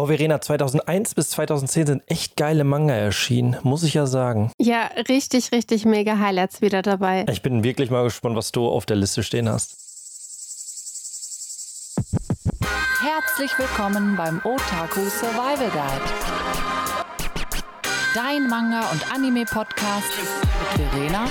Boah, Verena, 2001 bis 2010 sind echt geile Manga erschienen, muss ich ja sagen. Ja, richtig, richtig mega Highlights wieder dabei. Ich bin wirklich mal gespannt, was du auf der Liste stehen hast. Herzlich willkommen beim Otaku Survival Guide. Dein Manga- und Anime-Podcast mit Verena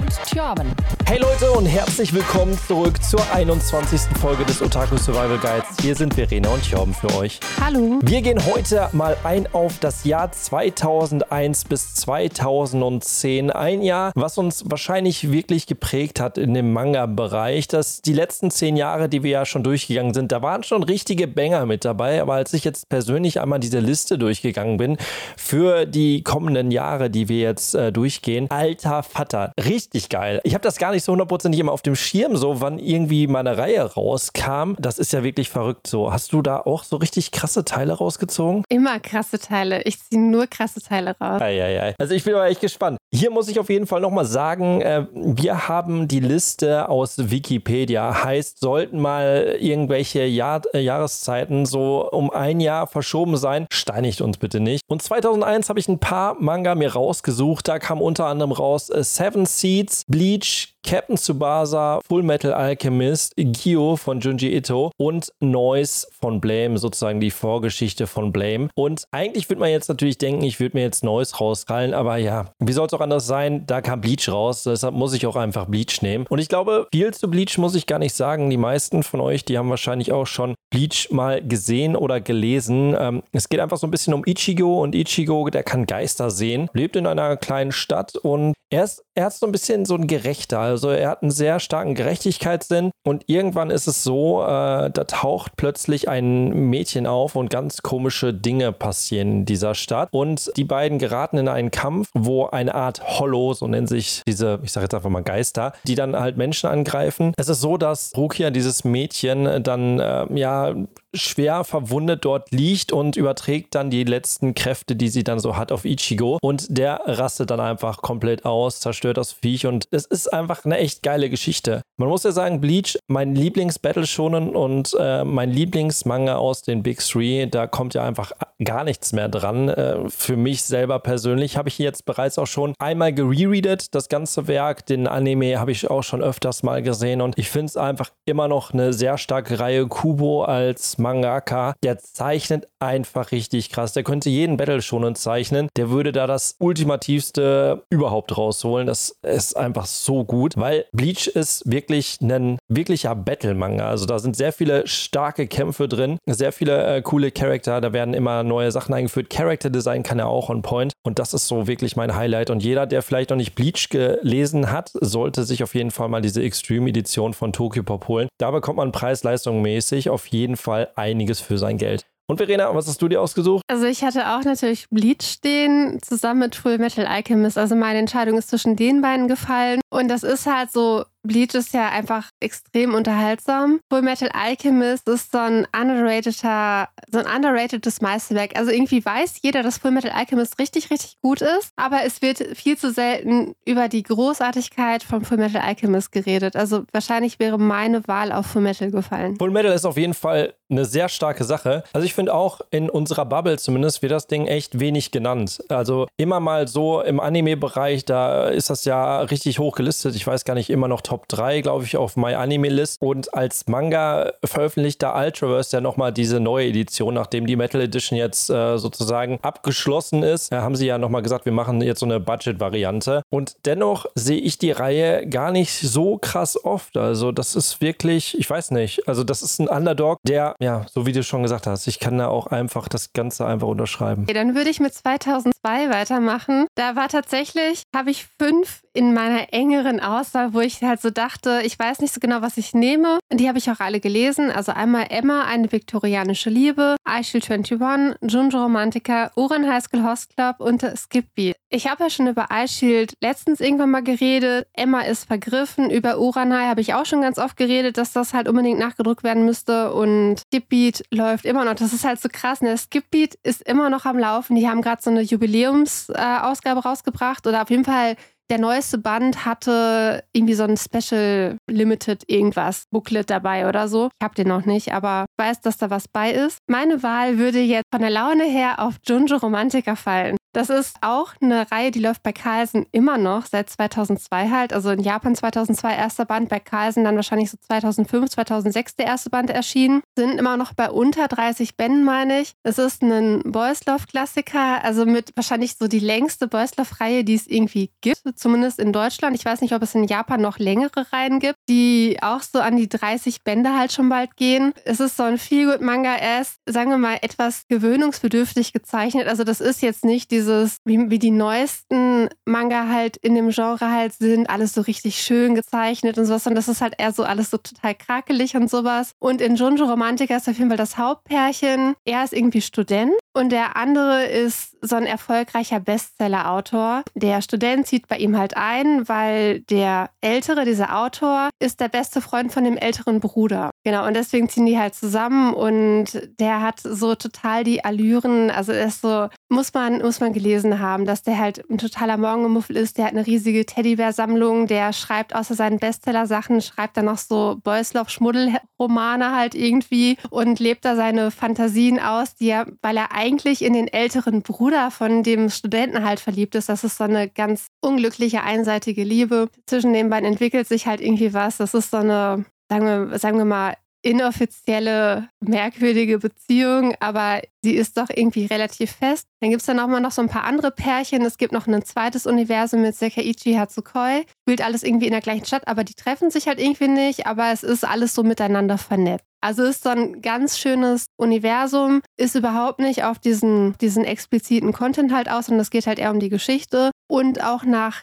und Tjörben. Hey Leute und herzlich willkommen zurück zur 21. Folge des Otaku Survival Guides. Hier sind Verena und Jorben für euch. Hallo. Wir gehen heute mal ein auf das Jahr 2001 bis 2010. Ein Jahr, was uns wahrscheinlich wirklich geprägt hat in dem Manga-Bereich. Das die letzten zehn Jahre, die wir ja schon durchgegangen sind, da waren schon richtige Banger mit dabei. Aber als ich jetzt persönlich einmal diese Liste durchgegangen bin für die kommenden Jahre, die wir jetzt äh, durchgehen, alter Vater, richtig geil. Ich habe das gar nicht nicht so hundertprozentig immer auf dem Schirm, so wann irgendwie meine Reihe rauskam. Das ist ja wirklich verrückt so. Hast du da auch so richtig krasse Teile rausgezogen? Immer krasse Teile. Ich ziehe nur krasse Teile raus. Eieiei. Also ich bin aber echt gespannt. Hier muss ich auf jeden Fall nochmal sagen, äh, wir haben die Liste aus Wikipedia. Heißt, sollten mal irgendwelche Jahr, äh, Jahreszeiten so um ein Jahr verschoben sein, steinigt uns bitte nicht. Und 2001 habe ich ein paar Manga mir rausgesucht. Da kam unter anderem raus äh, Seven Seeds, Bleach, Captain Tsubasa, Full Metal Alchemist, Gyo von Junji Ito und Noise von Blame, sozusagen die Vorgeschichte von Blame. Und eigentlich würde man jetzt natürlich denken, ich würde mir jetzt Noise rauskrallen, aber ja, wie soll es auch anders sein? Da kam Bleach raus, deshalb muss ich auch einfach Bleach nehmen. Und ich glaube, viel zu Bleach muss ich gar nicht sagen. Die meisten von euch, die haben wahrscheinlich auch schon Bleach mal gesehen oder gelesen. Ähm, es geht einfach so ein bisschen um Ichigo und Ichigo, der kann Geister sehen, lebt in einer kleinen Stadt und er ist, er ist so ein bisschen so ein Gerechter. Also er hat einen sehr starken Gerechtigkeitssinn und irgendwann ist es so, äh, da taucht plötzlich ein Mädchen auf und ganz komische Dinge passieren in dieser Stadt. Und die beiden geraten in einen Kampf, wo eine Art Hollow, so nennen sich diese, ich sage jetzt einfach mal Geister, die dann halt Menschen angreifen. Es ist so, dass Rukia, dieses Mädchen, dann äh, ja schwer verwundet dort liegt und überträgt dann die letzten Kräfte, die sie dann so hat, auf Ichigo. Und der rastet dann einfach komplett aus, zerstört das Viech und es ist einfach eine echt geile Geschichte. Man muss ja sagen, Bleach, mein Lieblings-Battle Shonen und äh, mein Lieblingsmanga aus den Big Three, da kommt ja einfach gar nichts mehr dran. Äh, für mich selber persönlich habe ich jetzt bereits auch schon einmal gerereadet, das ganze Werk. Den Anime habe ich auch schon öfters mal gesehen und ich finde es einfach immer noch eine sehr starke Reihe. Kubo als Mangaka, der zeichnet einfach richtig krass. Der könnte jeden Battle Shonen zeichnen. Der würde da das ultimativste überhaupt rausholen. Das ist einfach so gut, weil Bleach ist wirklich ein wirklicher Battle-Manga. Also da sind sehr viele starke Kämpfe drin, sehr viele äh, coole Charakter. Da werden immer neue Sachen eingeführt. Character Design kann er auch on point. Und das ist so wirklich mein Highlight. Und jeder, der vielleicht noch nicht Bleach gelesen hat, sollte sich auf jeden Fall mal diese Extreme-Edition von Tokyo Pop holen. Da bekommt man preis-leistung mäßig auf jeden Fall einiges für sein Geld. Und Verena, was hast du dir ausgesucht? Also ich hatte auch natürlich Bleach stehen, zusammen mit Full Metal Alchemist. Also meine Entscheidung ist zwischen den beiden gefallen. Und das ist halt so Bleach ist ja einfach extrem unterhaltsam. Full Metal Alchemist ist so ein underrateder, so ein underratedes Meisterwerk. Also irgendwie weiß jeder, dass Full Metal Alchemist richtig, richtig gut ist, aber es wird viel zu selten über die Großartigkeit von Full Metal Alchemist geredet. Also wahrscheinlich wäre meine Wahl auf Full Metal gefallen. Full Metal ist auf jeden Fall eine sehr starke Sache. Also ich finde auch in unserer Bubble zumindest wird das Ding echt wenig genannt. Also immer mal so im Anime-Bereich, da ist das ja richtig hoch gelistet. Ich weiß gar nicht, immer noch Top 3, glaube ich, auf My Anime List. Und als Manga veröffentlicht da Ultraverse ja nochmal diese neue Edition, nachdem die Metal Edition jetzt äh, sozusagen abgeschlossen ist. Da haben sie ja nochmal gesagt, wir machen jetzt so eine Budget-Variante. Und dennoch sehe ich die Reihe gar nicht so krass oft. Also das ist wirklich, ich weiß nicht, also das ist ein Underdog, der, ja, so wie du schon gesagt hast, ich kann da auch einfach das Ganze einfach unterschreiben. Okay, dann würde ich mit 2002 weitermachen. Da war tatsächlich, habe ich fünf in meiner engeren Auswahl, wo ich halt so dachte, ich weiß nicht so genau, was ich nehme. Und die habe ich auch alle gelesen. Also einmal Emma, eine viktorianische Liebe, I Shield 21, Junjo Romantica, Uran High School Host Club und Skip Beat. Ich habe ja schon über I letztens irgendwann mal geredet. Emma ist vergriffen. Über Uranai habe ich auch schon ganz oft geredet, dass das halt unbedingt nachgedruckt werden müsste. Und Skip Beat läuft immer noch. Das ist halt so krass. Ne? Skip Beat ist immer noch am Laufen. Die haben gerade so eine Jubiläumsausgabe äh, rausgebracht oder auf jeden Fall der neueste Band hatte irgendwie so ein Special Limited irgendwas, Booklet dabei oder so. Ich habe den noch nicht, aber weiß, dass da was bei ist. Meine Wahl würde jetzt von der Laune her auf Junjo Romantiker fallen. Das ist auch eine Reihe, die läuft bei Carlsen immer noch, seit 2002 halt. Also in Japan 2002 erster Band, bei Carlsen dann wahrscheinlich so 2005, 2006 der erste Band erschienen. Sind immer noch bei unter 30 Bänden, meine ich. Es ist ein Boys Love Klassiker, also mit wahrscheinlich so die längste Boys Love Reihe, die es irgendwie gibt, zumindest in Deutschland. Ich weiß nicht, ob es in Japan noch längere Reihen gibt, die auch so an die 30 Bände halt schon bald gehen. Es ist so ein Feelgood Manga, er ist, sagen wir mal, etwas gewöhnungsbedürftig gezeichnet. Also das ist jetzt nicht die dieses, wie, wie die neuesten Manga halt in dem Genre halt sind, alles so richtig schön gezeichnet und sowas. Und das ist halt eher so alles so total krakelig und sowas. Und in Junjo Romantica ist auf jeden Fall das Hauptpärchen. Er ist irgendwie Student und der andere ist so ein erfolgreicher Bestseller-Autor. Der Student zieht bei ihm halt ein, weil der Ältere, dieser Autor, ist der beste Freund von dem älteren Bruder. Genau, und deswegen ziehen die halt zusammen und der hat so total die Allüren. Also er ist so, muss man, muss man gelesen haben, dass der halt ein totaler Morgenmuffel ist. Der hat eine riesige Teddybär-Sammlung. Der schreibt außer seinen Bestseller-Sachen, schreibt dann noch so Boyslov-Schmuddelromane halt irgendwie und lebt da seine Fantasien aus, die er, weil er eigentlich in den älteren Bruder von dem Studenten halt verliebt ist. Das ist so eine ganz unglückliche, einseitige Liebe. Zwischen den beiden entwickelt sich halt irgendwie was. Das ist so eine, sagen wir, sagen wir mal, inoffizielle, merkwürdige Beziehung, aber sie ist doch irgendwie relativ fest. Dann gibt es dann auch mal noch so ein paar andere Pärchen. Es gibt noch ein zweites Universum mit Sekaiichi Hatsukoi. Spielt alles irgendwie in der gleichen Stadt, aber die treffen sich halt irgendwie nicht, aber es ist alles so miteinander vernetzt. Also ist so ein ganz schönes Universum, ist überhaupt nicht auf diesen, diesen expliziten Content halt aus, sondern es geht halt eher um die Geschichte. Und auch nach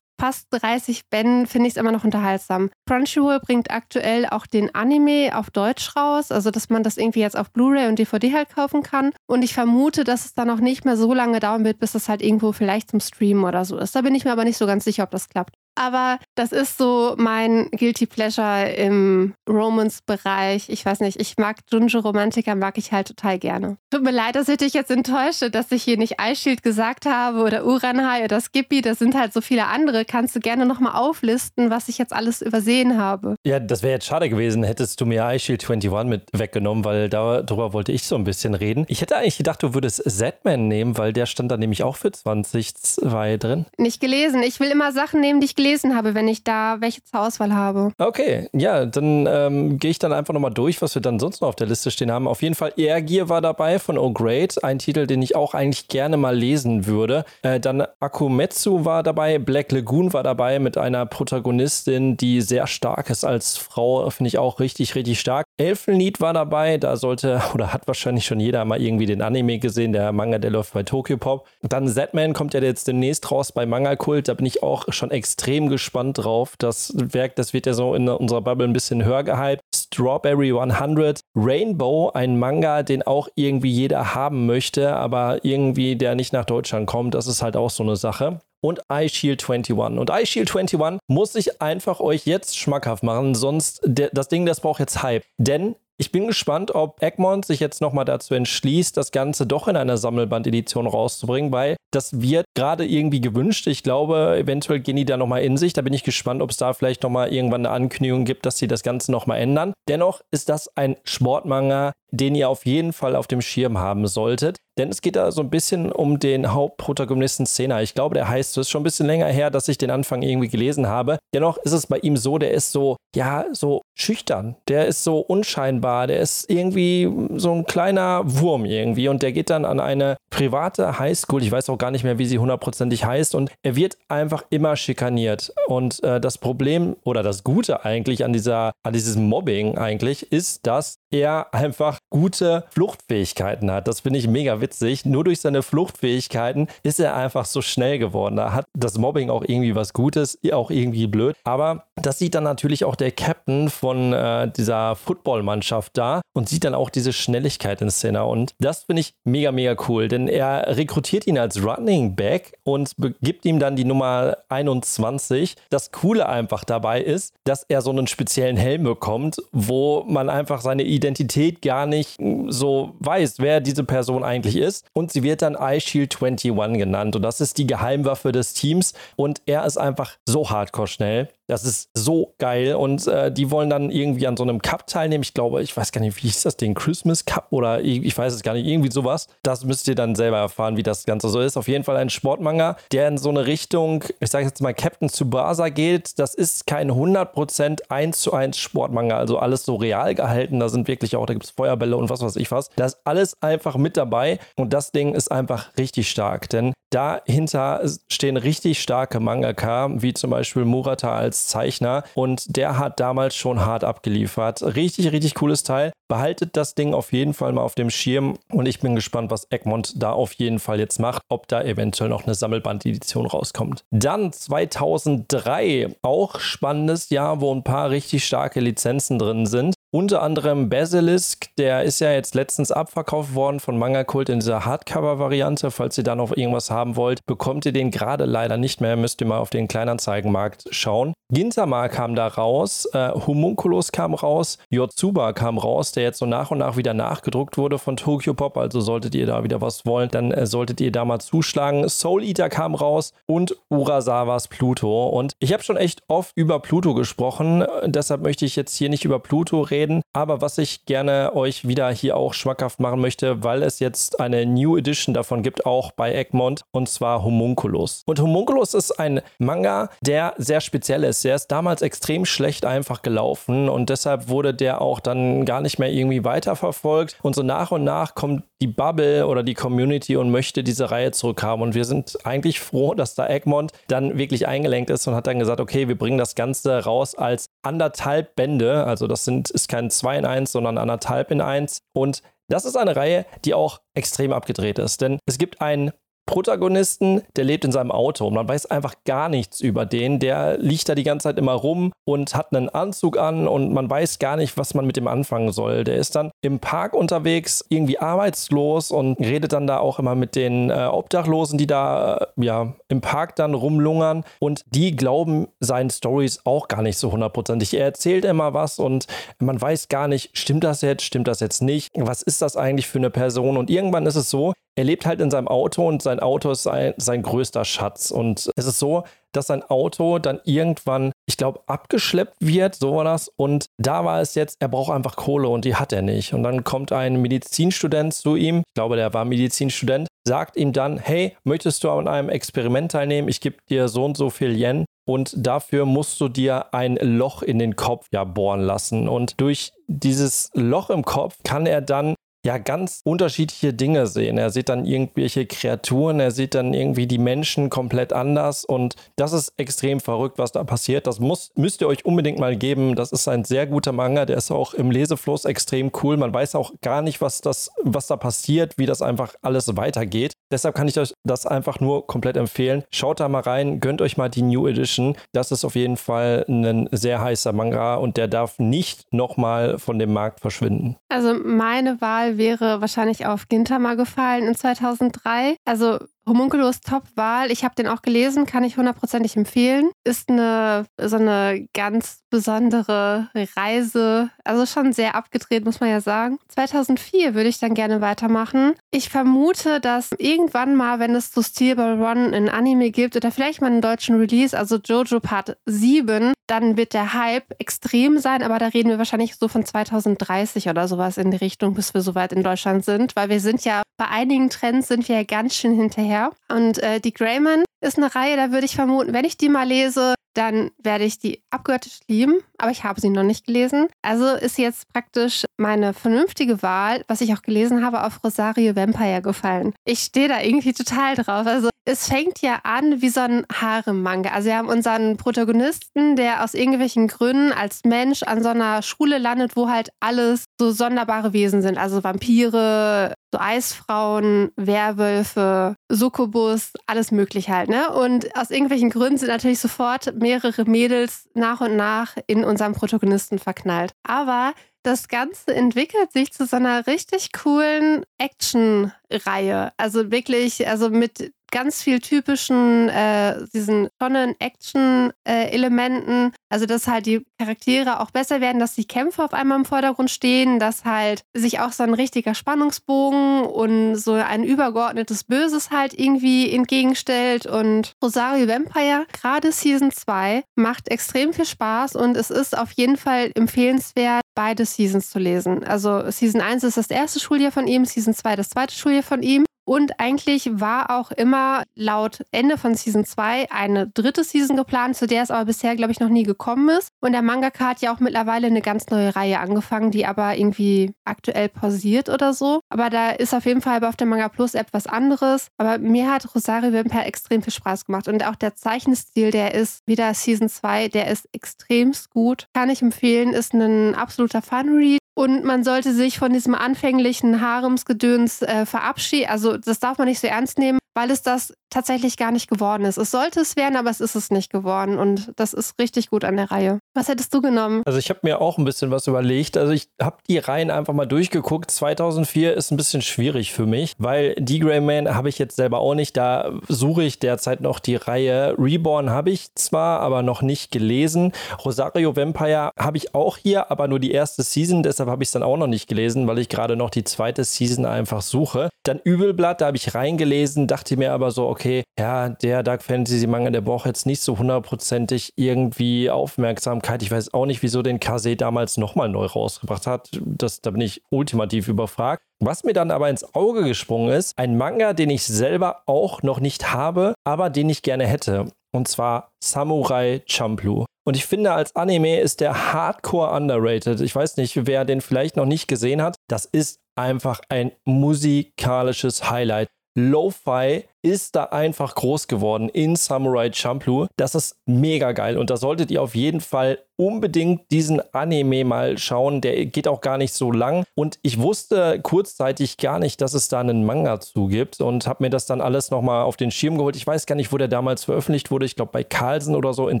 fast 30 Bänden finde ich es immer noch unterhaltsam. Crunchyroll bringt aktuell auch den Anime auf Deutsch raus, also dass man das irgendwie jetzt auf Blu-ray und DVD halt kaufen kann. Und ich vermute, dass es dann noch nicht mehr so lange dauern wird, bis es halt irgendwo vielleicht zum Streamen oder so ist. Da bin ich mir aber nicht so ganz sicher, ob das klappt aber das ist so mein Guilty Pleasure im Romance-Bereich. Ich weiß nicht, ich mag Junjo Romantiker, mag ich halt total gerne. Tut mir leid, dass ich dich jetzt enttäusche, dass ich hier nicht Shield gesagt habe oder Uranhai oder Skippy. Das sind halt so viele andere. Kannst du gerne nochmal auflisten, was ich jetzt alles übersehen habe? Ja, das wäre jetzt schade gewesen, hättest du mir iShield 21 mit weggenommen, weil darüber wollte ich so ein bisschen reden. Ich hätte eigentlich gedacht, du würdest Z-Man nehmen, weil der stand da nämlich auch für 2002 drin. Nicht gelesen. Ich will immer Sachen nehmen, die ich gelesen habe, wenn ich da welche zur Auswahl habe. Okay, ja, dann ähm, gehe ich dann einfach nochmal durch, was wir dann sonst noch auf der Liste stehen haben. Auf jeden Fall Airgear war dabei von O'Grade, ein Titel, den ich auch eigentlich gerne mal lesen würde. Äh, dann Akumetsu war dabei, Black Lagoon war dabei mit einer Protagonistin, die sehr stark ist als Frau, finde ich auch richtig, richtig stark. Elfenlied war dabei, da sollte oder hat wahrscheinlich schon jeder mal irgendwie den Anime gesehen, der Manga, der läuft bei Tokyo Pop. Dann Z-Man kommt ja jetzt demnächst raus bei Manga Kult, da bin ich auch schon extrem extrem gespannt drauf. Das Werk, das wird ja so in unserer Bubble ein bisschen höher gehypt. Strawberry 100, Rainbow, ein Manga, den auch irgendwie jeder haben möchte, aber irgendwie der nicht nach Deutschland kommt. Das ist halt auch so eine Sache und iShield 21. Und iShield 21 muss ich einfach euch jetzt schmackhaft machen, sonst der, das Ding, das braucht jetzt Hype. Denn ich bin gespannt, ob Egmont sich jetzt nochmal dazu entschließt, das Ganze doch in einer Sammelband-Edition rauszubringen, weil das wird gerade irgendwie gewünscht. Ich glaube, eventuell gehen die da nochmal in sich. Da bin ich gespannt, ob es da vielleicht nochmal irgendwann eine Ankündigung gibt, dass sie das Ganze nochmal ändern. Dennoch ist das ein Sportmanga, den ihr auf jeden Fall auf dem Schirm haben solltet. Denn es geht da so ein bisschen um den Hauptprotagonisten Szena. Ich glaube, der heißt, es ist schon ein bisschen länger her, dass ich den Anfang irgendwie gelesen habe. Dennoch ist es bei ihm so, der ist so, ja, so schüchtern. Der ist so unscheinbar. Der ist irgendwie so ein kleiner Wurm irgendwie. Und der geht dann an eine private Highschool. Ich weiß auch gar nicht mehr, wie sie hundertprozentig heißt. Und er wird einfach immer schikaniert. Und äh, das Problem oder das Gute eigentlich an dieser, an diesem Mobbing eigentlich ist, dass er einfach gute Fluchtfähigkeiten hat. Das finde ich mega witzig. Nur durch seine Fluchtfähigkeiten ist er einfach so schnell geworden. Da hat das Mobbing auch irgendwie was Gutes, auch irgendwie blöd. Aber das sieht dann natürlich auch der Captain von äh, dieser Footballmannschaft da. Und sieht dann auch diese Schnelligkeit in Szene. Und das finde ich mega, mega cool, denn er rekrutiert ihn als Running Back und gibt ihm dann die Nummer 21. Das Coole einfach dabei ist, dass er so einen speziellen Helm bekommt, wo man einfach seine Identität gar nicht so weiß, wer diese Person eigentlich ist. Und sie wird dann iShield 21 genannt. Und das ist die Geheimwaffe des Teams. Und er ist einfach so hardcore schnell. Das ist so geil. Und äh, die wollen dann irgendwie an so einem Cup teilnehmen. Ich glaube, ich weiß gar nicht, wie hieß das Ding? Christmas Cup oder ich weiß es gar nicht, irgendwie sowas. Das müsst ihr dann selber erfahren, wie das Ganze so ist. Auf jeden Fall ein Sportmanga, der in so eine Richtung, ich sage jetzt mal Captain Tsubasa geht. Das ist kein 100% 1 zu 1 Sportmanga, also alles so real gehalten. Da sind wirklich auch, da gibt es Feuerbälle und was weiß ich was. Da ist alles einfach mit dabei und das Ding ist einfach richtig stark, denn dahinter stehen richtig starke Mangaka, wie zum Beispiel Murata als Zeichner. Und der hat damals schon hart abgeliefert. Richtig, richtig cooles Teil. Behaltet das Ding auf jeden Fall mal auf dem Schirm. Und ich bin gespannt, was Egmont da auf jeden Fall jetzt macht. Ob da eventuell noch eine Sammelband-Edition rauskommt. Dann 2003. Auch spannendes Jahr, wo ein paar richtig starke Lizenzen drin sind. Unter anderem Basilisk, der ist ja jetzt letztens abverkauft worden von Manga Kult in dieser Hardcover-Variante. Falls ihr da noch irgendwas haben wollt, bekommt ihr den gerade leider nicht mehr. Müsst ihr mal auf den Kleinanzeigenmarkt schauen. Gintama kam da raus, äh, Homunculus kam raus, Yotsuba kam raus, der jetzt so nach und nach wieder nachgedruckt wurde von Tokyo Pop. Also solltet ihr da wieder was wollen, dann äh, solltet ihr da mal zuschlagen. Soul Eater kam raus und Urasawas Pluto. Und ich habe schon echt oft über Pluto gesprochen. Deshalb möchte ich jetzt hier nicht über Pluto reden reden. Aber was ich gerne euch wieder hier auch schmackhaft machen möchte, weil es jetzt eine New Edition davon gibt, auch bei Egmont, und zwar Homunculus. Und Homunculus ist ein Manga, der sehr speziell ist. Der ist damals extrem schlecht einfach gelaufen und deshalb wurde der auch dann gar nicht mehr irgendwie weiterverfolgt. Und so nach und nach kommt die Bubble oder die Community und möchte diese Reihe zurückhaben. Und wir sind eigentlich froh, dass da Egmont dann wirklich eingelenkt ist und hat dann gesagt, okay, wir bringen das Ganze raus als anderthalb Bände. Also das sind, ist kein 2 in 1, sondern anderthalb in 1. Und das ist eine Reihe, die auch extrem abgedreht ist. Denn es gibt einen Protagonisten, der lebt in seinem Auto und man weiß einfach gar nichts über den. Der liegt da die ganze Zeit immer rum und hat einen Anzug an und man weiß gar nicht, was man mit dem anfangen soll. Der ist dann im Park unterwegs, irgendwie arbeitslos und redet dann da auch immer mit den äh, Obdachlosen, die da äh, ja im Park dann rumlungern und die glauben seinen Stories auch gar nicht so hundertprozentig. Er erzählt immer was und man weiß gar nicht, stimmt das jetzt, stimmt das jetzt nicht? Was ist das eigentlich für eine Person? Und irgendwann ist es so, er lebt halt in seinem Auto und sein Auto ist sein, sein größter Schatz. Und es ist so, dass sein Auto dann irgendwann, ich glaube, abgeschleppt wird, so war das. Und da war es jetzt, er braucht einfach Kohle und die hat er nicht. Und dann kommt ein Medizinstudent zu ihm, ich glaube, der war Medizinstudent, sagt ihm dann, hey, möchtest du an einem Experiment teilnehmen? Ich gebe dir so und so viel Yen. Und dafür musst du dir ein Loch in den Kopf ja bohren lassen. Und durch dieses Loch im Kopf kann er dann ja ganz unterschiedliche Dinge sehen. Er sieht dann irgendwelche Kreaturen, er sieht dann irgendwie die Menschen komplett anders und das ist extrem verrückt, was da passiert. Das muss, müsst ihr euch unbedingt mal geben. Das ist ein sehr guter Manga, der ist auch im Lesefluss extrem cool. Man weiß auch gar nicht, was, das, was da passiert, wie das einfach alles weitergeht. Deshalb kann ich euch das einfach nur komplett empfehlen. Schaut da mal rein, gönnt euch mal die New Edition. Das ist auf jeden Fall ein sehr heißer Manga und der darf nicht nochmal von dem Markt verschwinden. Also meine Wahl wäre wahrscheinlich auf Gintama gefallen in 2003. Also Homunculus Top-Wahl. Ich habe den auch gelesen, kann ich hundertprozentig empfehlen. Ist eine so eine ganz besondere Reise. Also schon sehr abgedreht, muss man ja sagen. 2004 würde ich dann gerne weitermachen. Ich vermute, dass irgendwann mal, wenn es so Steel Ball Run in Anime gibt oder vielleicht mal einen deutschen Release, also Jojo Part 7, dann wird der Hype extrem sein, aber da reden wir wahrscheinlich so von 2030 oder sowas in die Richtung, bis wir soweit in Deutschland sind, weil wir sind ja bei einigen Trends sind wir ja ganz schön hinterher. Und äh, die Greyman ist eine Reihe, da würde ich vermuten, wenn ich die mal lese, dann werde ich die abgöttisch lieben, aber ich habe sie noch nicht gelesen. Also ist jetzt praktisch meine vernünftige Wahl, was ich auch gelesen habe, auf Rosario Vampire gefallen. Ich stehe da irgendwie total drauf. Also es fängt ja an wie so ein Harem-Manga. Also wir haben unseren Protagonisten, der aus irgendwelchen Gründen als Mensch an so einer Schule landet, wo halt alles so sonderbare Wesen sind. Also Vampire, so Eisfrauen, Werwölfe, Succubus, alles mögliche halt, ne? Und aus irgendwelchen Gründen sind natürlich sofort mehrere Mädels nach und nach in unseren Protagonisten verknallt. Aber das Ganze entwickelt sich zu so einer richtig coolen Action-Reihe. Also wirklich, also mit ganz viel typischen, äh, diesen tonnen Action-Elementen. Äh, also, dass halt die Charaktere auch besser werden, dass die Kämpfe auf einmal im Vordergrund stehen, dass halt sich auch so ein richtiger Spannungsbogen und so ein übergeordnetes Böses halt irgendwie entgegenstellt. Und Rosario Vampire, gerade Season 2, macht extrem viel Spaß und es ist auf jeden Fall empfehlenswert, beide Seasons zu lesen. Also Season 1 ist das erste Schuljahr von ihm, Season 2 das zweite Schuljahr von ihm. Und eigentlich war auch immer laut Ende von Season 2 eine dritte Season geplant, zu der es aber bisher, glaube ich, noch nie gekommen ist. Und der Mangaka hat ja auch mittlerweile eine ganz neue Reihe angefangen, die aber irgendwie aktuell pausiert oder so. Aber da ist auf jeden Fall auf der Manga Plus etwas anderes. Aber mir hat Rosario Vampire extrem viel Spaß gemacht. Und auch der Zeichenstil, der ist wieder Season 2, der ist extremst gut. Kann ich empfehlen, ist ein absoluter Fun-Read. Und man sollte sich von diesem anfänglichen Haremsgedöns äh, verabschieden. Also das darf man nicht so ernst nehmen, weil es das tatsächlich gar nicht geworden ist. Es sollte es werden, aber es ist es nicht geworden. Und das ist richtig gut an der Reihe. Was hättest du genommen? Also ich habe mir auch ein bisschen was überlegt. Also ich habe die Reihen einfach mal durchgeguckt. 2004 ist ein bisschen schwierig für mich, weil die Grey Man habe ich jetzt selber auch nicht. Da suche ich derzeit noch die Reihe. Reborn habe ich zwar, aber noch nicht gelesen. Rosario Vampire habe ich auch hier, aber nur die erste Season. Deshalb habe ich es dann auch noch nicht gelesen, weil ich gerade noch die zweite Season einfach suche. Dann Übelblatt, da habe ich reingelesen, dachte mir aber so, okay, ja, der Dark Fantasy Manga, der braucht jetzt nicht so hundertprozentig irgendwie Aufmerksamkeit. Ich weiß auch nicht, wieso den Kase damals nochmal neu rausgebracht hat. Das, da bin ich ultimativ überfragt. Was mir dann aber ins Auge gesprungen ist, ein Manga, den ich selber auch noch nicht habe, aber den ich gerne hätte. Und zwar Samurai Champloo. Und ich finde, als Anime ist der Hardcore underrated. Ich weiß nicht, wer den vielleicht noch nicht gesehen hat. Das ist einfach ein musikalisches Highlight. Lo-Fi ist da einfach groß geworden in Samurai Champloo. Das ist mega geil und da solltet ihr auf jeden Fall unbedingt diesen Anime mal schauen. Der geht auch gar nicht so lang und ich wusste kurzzeitig gar nicht, dass es da einen Manga zu gibt und habe mir das dann alles nochmal auf den Schirm geholt. Ich weiß gar nicht, wo der damals veröffentlicht wurde. Ich glaube bei Carlsen oder so in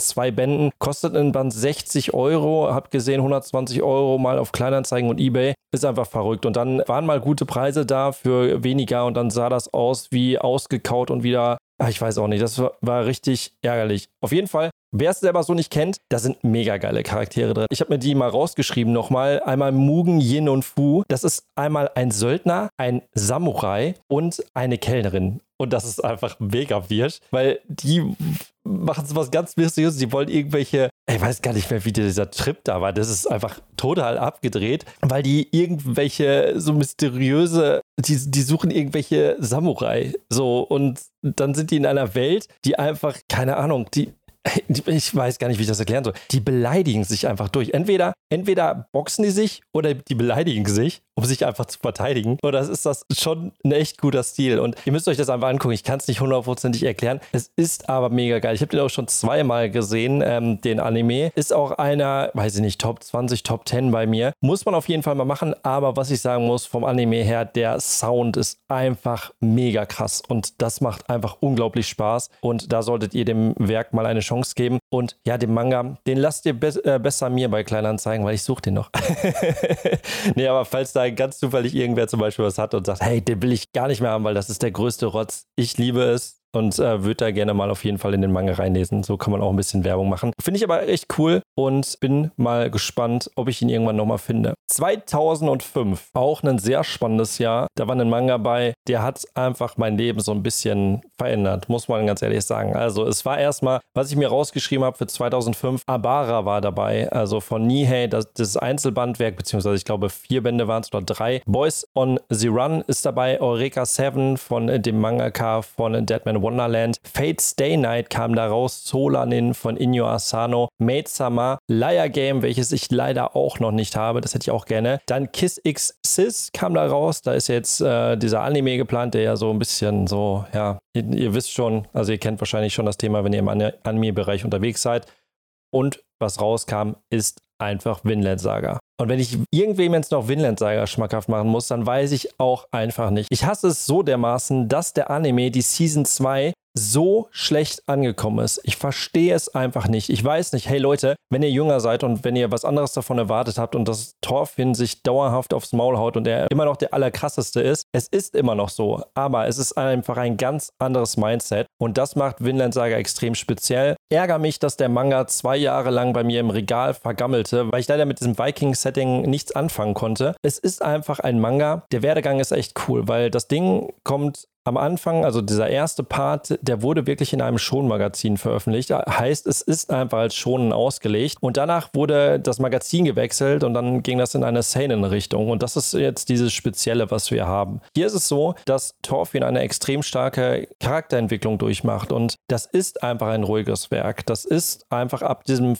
zwei Bänden. Kostet ein Band 60 Euro. Hab gesehen 120 Euro mal auf Kleinanzeigen und Ebay. Ist einfach verrückt. Und dann waren mal gute Preise da für weniger und dann sah das aus wie ausgekauft gekaut und wieder, ach, ich weiß auch nicht, das war richtig ärgerlich. Auf jeden Fall, wer es selber so nicht kennt, da sind mega geile Charaktere drin. Ich habe mir die mal rausgeschrieben nochmal. Einmal Mugen, Yin und Fu. Das ist einmal ein Söldner, ein Samurai und eine Kellnerin. Und das ist einfach mega wirsch, weil die machen so was ganz Mysteriöses. Die wollen irgendwelche, ich weiß gar nicht mehr, wie dieser Trip da war. Das ist einfach total abgedreht, weil die irgendwelche so mysteriöse, die, die suchen irgendwelche Samurai. So, und dann sind die in einer Welt, die einfach, keine Ahnung, die ich weiß gar nicht, wie ich das erklären soll. Die beleidigen sich einfach durch. Entweder, entweder boxen die sich oder die beleidigen sich, um sich einfach zu verteidigen. Und das ist das schon ein echt guter Stil. Und ihr müsst euch das einfach angucken. Ich kann es nicht hundertprozentig erklären. Es ist aber mega geil. Ich habe den auch schon zweimal gesehen, ähm, den Anime. Ist auch einer, weiß ich nicht, Top 20, Top 10 bei mir. Muss man auf jeden Fall mal machen. Aber was ich sagen muss, vom Anime her, der Sound ist einfach mega krass. Und das macht einfach unglaublich Spaß. Und da solltet ihr dem Werk mal eine Chance geben. Und ja, den Manga, den lasst ihr be äh, besser mir bei Kleinanzeigen, weil ich suche den noch. nee, aber falls da ganz zufällig irgendwer zum Beispiel was hat und sagt, hey, den will ich gar nicht mehr haben, weil das ist der größte Rotz. Ich liebe es und äh, würde da gerne mal auf jeden Fall in den Manga reinlesen. So kann man auch ein bisschen Werbung machen. Finde ich aber echt cool und bin mal gespannt, ob ich ihn irgendwann nochmal finde. 2005, auch ein sehr spannendes Jahr. Da war ein Manga bei, der hat einfach mein Leben so ein bisschen verändert, muss man ganz ehrlich sagen. Also es war erstmal, was ich mir rausgeschrieben habe für 2005, Abara war dabei, also von Nihei, das, das Einzelbandwerk, beziehungsweise ich glaube vier Bände waren es oder drei. Boys on the Run ist dabei, Eureka 7 von dem Mangaka von Deadman Wonderland. Fate Stay Night kam da raus, Solanin von Inyo Asano, Maid Sama, Liar Game, welches ich leider auch noch nicht habe, das hätte ich auch gerne. Dann Kiss X Sis kam da raus, da ist jetzt äh, dieser Anime geplant, der ja so ein bisschen so, ja, ihr, ihr wisst schon, also ihr kennt wahrscheinlich schon das Thema, wenn ihr im Anime-Bereich unterwegs seid. Und was rauskam, ist einfach Vinland Saga. Und wenn ich irgendwem jetzt noch Vinland Saga schmackhaft machen muss, dann weiß ich auch einfach nicht. Ich hasse es so dermaßen, dass der Anime die Season 2 so schlecht angekommen ist. Ich verstehe es einfach nicht. Ich weiß nicht, hey Leute, wenn ihr jünger seid und wenn ihr was anderes davon erwartet habt und das Thorfinn sich dauerhaft aufs Maul haut und er immer noch der allerkrasseste ist, es ist immer noch so, aber es ist einfach ein ganz anderes Mindset und das macht Vinland Saga extrem speziell. Ärger mich, dass der Manga zwei Jahre lang bei mir im Regal vergammelte, weil ich leider mit diesem Viking-Setting nichts anfangen konnte. Es ist einfach ein Manga. Der Werdegang ist echt cool, weil das Ding kommt am Anfang, also dieser erste Part, der wurde wirklich in einem Schon-Magazin veröffentlicht. Heißt, es ist einfach als Schonen ausgelegt. Und danach wurde das Magazin gewechselt und dann ging das in eine Seinen-Richtung. Und das ist jetzt dieses Spezielle, was wir haben. Hier ist es so, dass Thorfinn eine extrem starke Charakterentwicklung durchmacht. Und das ist einfach ein ruhiges Werk. Das ist einfach ab diesem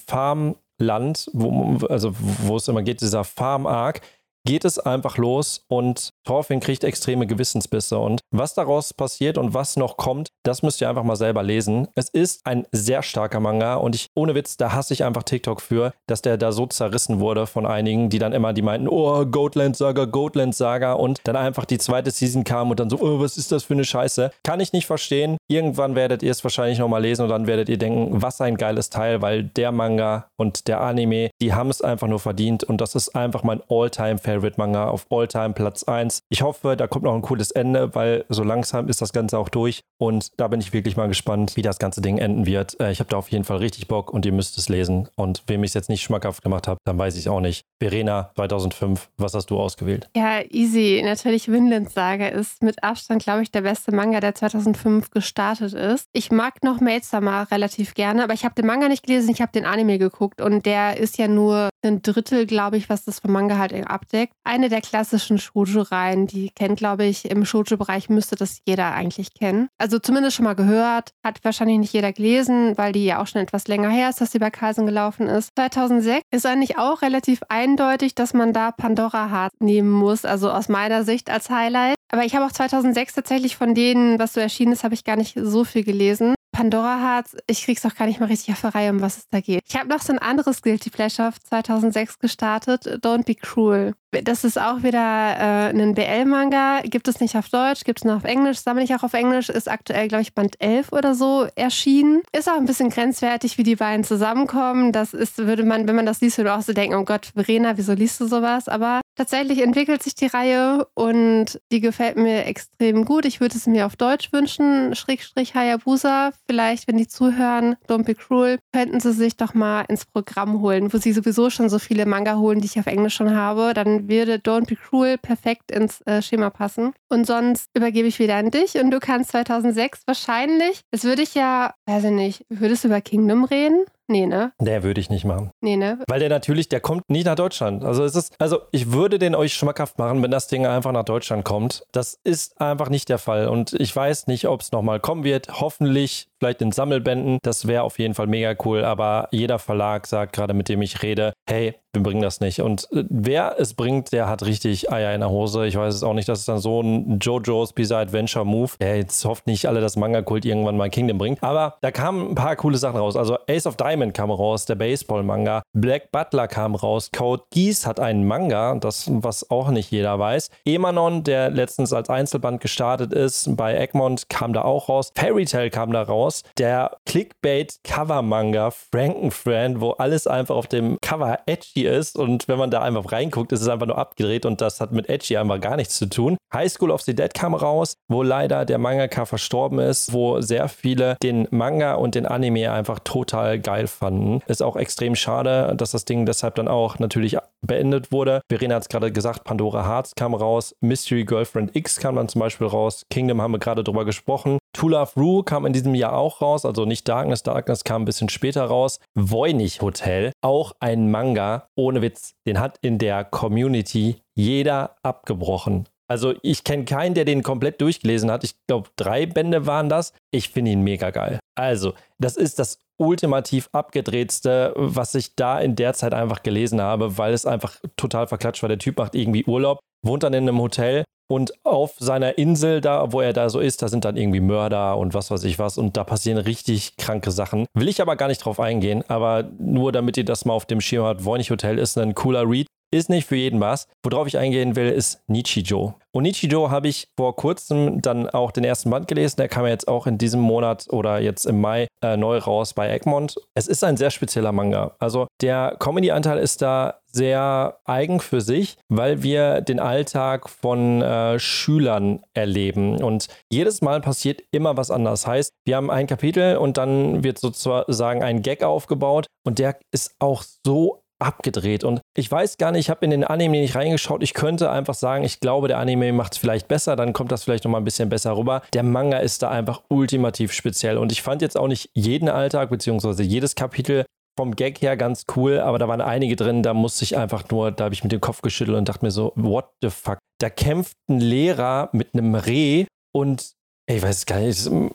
Farmland, wo, also wo es immer geht, dieser Farm-Arc, geht es einfach los und Thorfinn kriegt extreme Gewissensbisse. Und was daraus passiert und was noch kommt, das müsst ihr einfach mal selber lesen. Es ist ein sehr starker Manga und ich, ohne Witz, da hasse ich einfach TikTok für, dass der da so zerrissen wurde von einigen, die dann immer, die meinten, oh, Goatland Saga, Goatland Saga und dann einfach die zweite Season kam und dann so, oh, was ist das für eine Scheiße? Kann ich nicht verstehen. Irgendwann werdet ihr es wahrscheinlich nochmal lesen und dann werdet ihr denken, was ein geiles Teil, weil der Manga und der Anime, die haben es einfach nur verdient und das ist einfach mein All-Time-Favorite Favorite Manga auf All-Time Platz 1. Ich hoffe, da kommt noch ein cooles Ende, weil so langsam ist das Ganze auch durch. Und da bin ich wirklich mal gespannt, wie das ganze Ding enden wird. Äh, ich habe da auf jeden Fall richtig Bock und ihr müsst es lesen. Und wem ich es jetzt nicht schmackhaft gemacht habe, dann weiß ich es auch nicht. Verena 2005, was hast du ausgewählt? Ja, easy. Natürlich Vinland Saga ist mit Abstand, glaube ich, der beste Manga, der 2005 gestartet ist. Ich mag noch Maid Summer relativ gerne, aber ich habe den Manga nicht gelesen, ich habe den Anime geguckt und der ist ja nur ein Drittel, glaube ich, was das vom Manga halt abdeckt. Eine der klassischen Shoujo-Reihen, die kennt, glaube ich, im Shoujo-Bereich müsste das jeder eigentlich kennen. Also zumindest schon mal gehört, hat wahrscheinlich nicht jeder gelesen, weil die ja auch schon etwas länger her ist, dass sie bei Carlsen gelaufen ist. 2006 ist eigentlich auch relativ eindeutig, dass man da Pandora Heart nehmen muss, also aus meiner Sicht als Highlight. Aber ich habe auch 2006 tatsächlich von denen, was so erschienen ist, habe ich gar nicht so viel gelesen. Pandora Hearts, ich krieg's auch gar nicht mal richtig auf der Reihe, um was es da geht. Ich habe noch so ein anderes Guilty Pleasure 2006 gestartet, Don't Be Cruel. Das ist auch wieder äh, ein BL-Manga, gibt es nicht auf Deutsch, gibt es nur auf Englisch, sammle ich auch auf Englisch, ist aktuell, glaube ich, Band 11 oder so erschienen. Ist auch ein bisschen grenzwertig, wie die beiden zusammenkommen. Das ist, würde man, wenn man das liest, würde auch so denken, oh Gott, Verena, wieso liest du sowas? Aber tatsächlich entwickelt sich die Reihe und die gefällt mir extrem gut. Ich würde es mir auf Deutsch wünschen, Schrägstrich Hayabusa vielleicht, wenn die zuhören, Don't Be Cruel, könnten sie sich doch mal ins Programm holen, wo sie sowieso schon so viele Manga holen, die ich auf Englisch schon habe. Dann würde Don't Be Cruel perfekt ins äh, Schema passen. Und sonst übergebe ich wieder an dich und du kannst 2006 wahrscheinlich, das würde ich ja, weiß ich nicht, würdest du über Kingdom reden? Nee, ne? Der würde ich nicht machen. Nee, ne? Weil der natürlich, der kommt nicht nach Deutschland. Also es ist, also ich würde den euch schmackhaft machen, wenn das Ding einfach nach Deutschland kommt. Das ist einfach nicht der Fall. Und ich weiß nicht, ob es nochmal kommen wird. Hoffentlich vielleicht in Sammelbänden. Das wäre auf jeden Fall mega cool. Aber jeder Verlag sagt gerade, mit dem ich rede, hey, wir bringen das nicht. Und äh, wer es bringt, der hat richtig Eier in der Hose. Ich weiß es auch nicht, dass es dann so ein JoJo's Bizarre Adventure Move, der jetzt hofft nicht alle das Manga-Kult irgendwann mal Kingdom bringt. Aber da kamen ein paar coole Sachen raus. Also Ace of Diamond kam raus, der Baseball-Manga. Black Butler kam raus. Code Geese hat einen Manga, das, was auch nicht jeder weiß. Emanon, der letztens als Einzelband gestartet ist, bei Egmont kam da auch raus. Fairy Tale kam da raus. Der Clickbait-Cover-Manga Frankenfriend, wo alles einfach auf dem Cover edgy edgy ist und wenn man da einfach reinguckt, ist es einfach nur abgedreht und das hat mit edgy einfach gar nichts zu tun. High School of the Dead kam raus, wo leider der Mangaka verstorben ist, wo sehr viele den Manga und den Anime einfach total geil fanden. Ist auch extrem schade, dass das Ding deshalb dann auch natürlich beendet wurde. Verena hat es gerade gesagt, Pandora Hearts kam raus, Mystery Girlfriend X kam dann zum Beispiel raus, Kingdom haben wir gerade drüber gesprochen. To Love Rue kam in diesem Jahr auch raus, also nicht Darkness, Darkness kam ein bisschen später raus. Voynich Hotel, auch ein Manga, ohne Witz, den hat in der Community jeder abgebrochen. Also ich kenne keinen, der den komplett durchgelesen hat. Ich glaube, drei Bände waren das. Ich finde ihn mega geil. Also, das ist das ultimativ abgedrehtste, was ich da in der Zeit einfach gelesen habe, weil es einfach total verklatscht war. Der Typ macht irgendwie Urlaub, wohnt dann in einem Hotel und auf seiner Insel, da, wo er da so ist, da sind dann irgendwie Mörder und was weiß ich was. Und da passieren richtig kranke Sachen. Will ich aber gar nicht drauf eingehen. Aber nur damit ihr das mal auf dem Schirm habt, Voynich Hotel ist ein cooler Read. ist nicht für jeden was. Worauf ich eingehen will, ist Nichijou. Und Nichijou habe ich vor kurzem dann auch den ersten Band gelesen. Der kam jetzt auch in diesem Monat oder jetzt im Mai äh, neu raus bei Egmont. Es ist ein sehr spezieller Manga. Also der Comedy-Anteil ist da sehr eigen für sich, weil wir den Alltag von äh, Schülern erleben. Und jedes Mal passiert immer was anderes. Heißt, wir haben ein Kapitel und dann wird sozusagen ein Gag aufgebaut und der ist auch so abgedreht. Und ich weiß gar nicht, ich habe in den Anime nicht reingeschaut. Ich könnte einfach sagen, ich glaube, der Anime macht es vielleicht besser, dann kommt das vielleicht nochmal ein bisschen besser rüber. Der Manga ist da einfach ultimativ speziell. Und ich fand jetzt auch nicht jeden Alltag, beziehungsweise jedes Kapitel vom Gag her ganz cool, aber da waren einige drin, da musste ich einfach nur, da habe ich mit dem Kopf geschüttelt und dachte mir so, what the fuck? Da kämpft ein Lehrer mit einem Reh und ich weiß gar nicht, um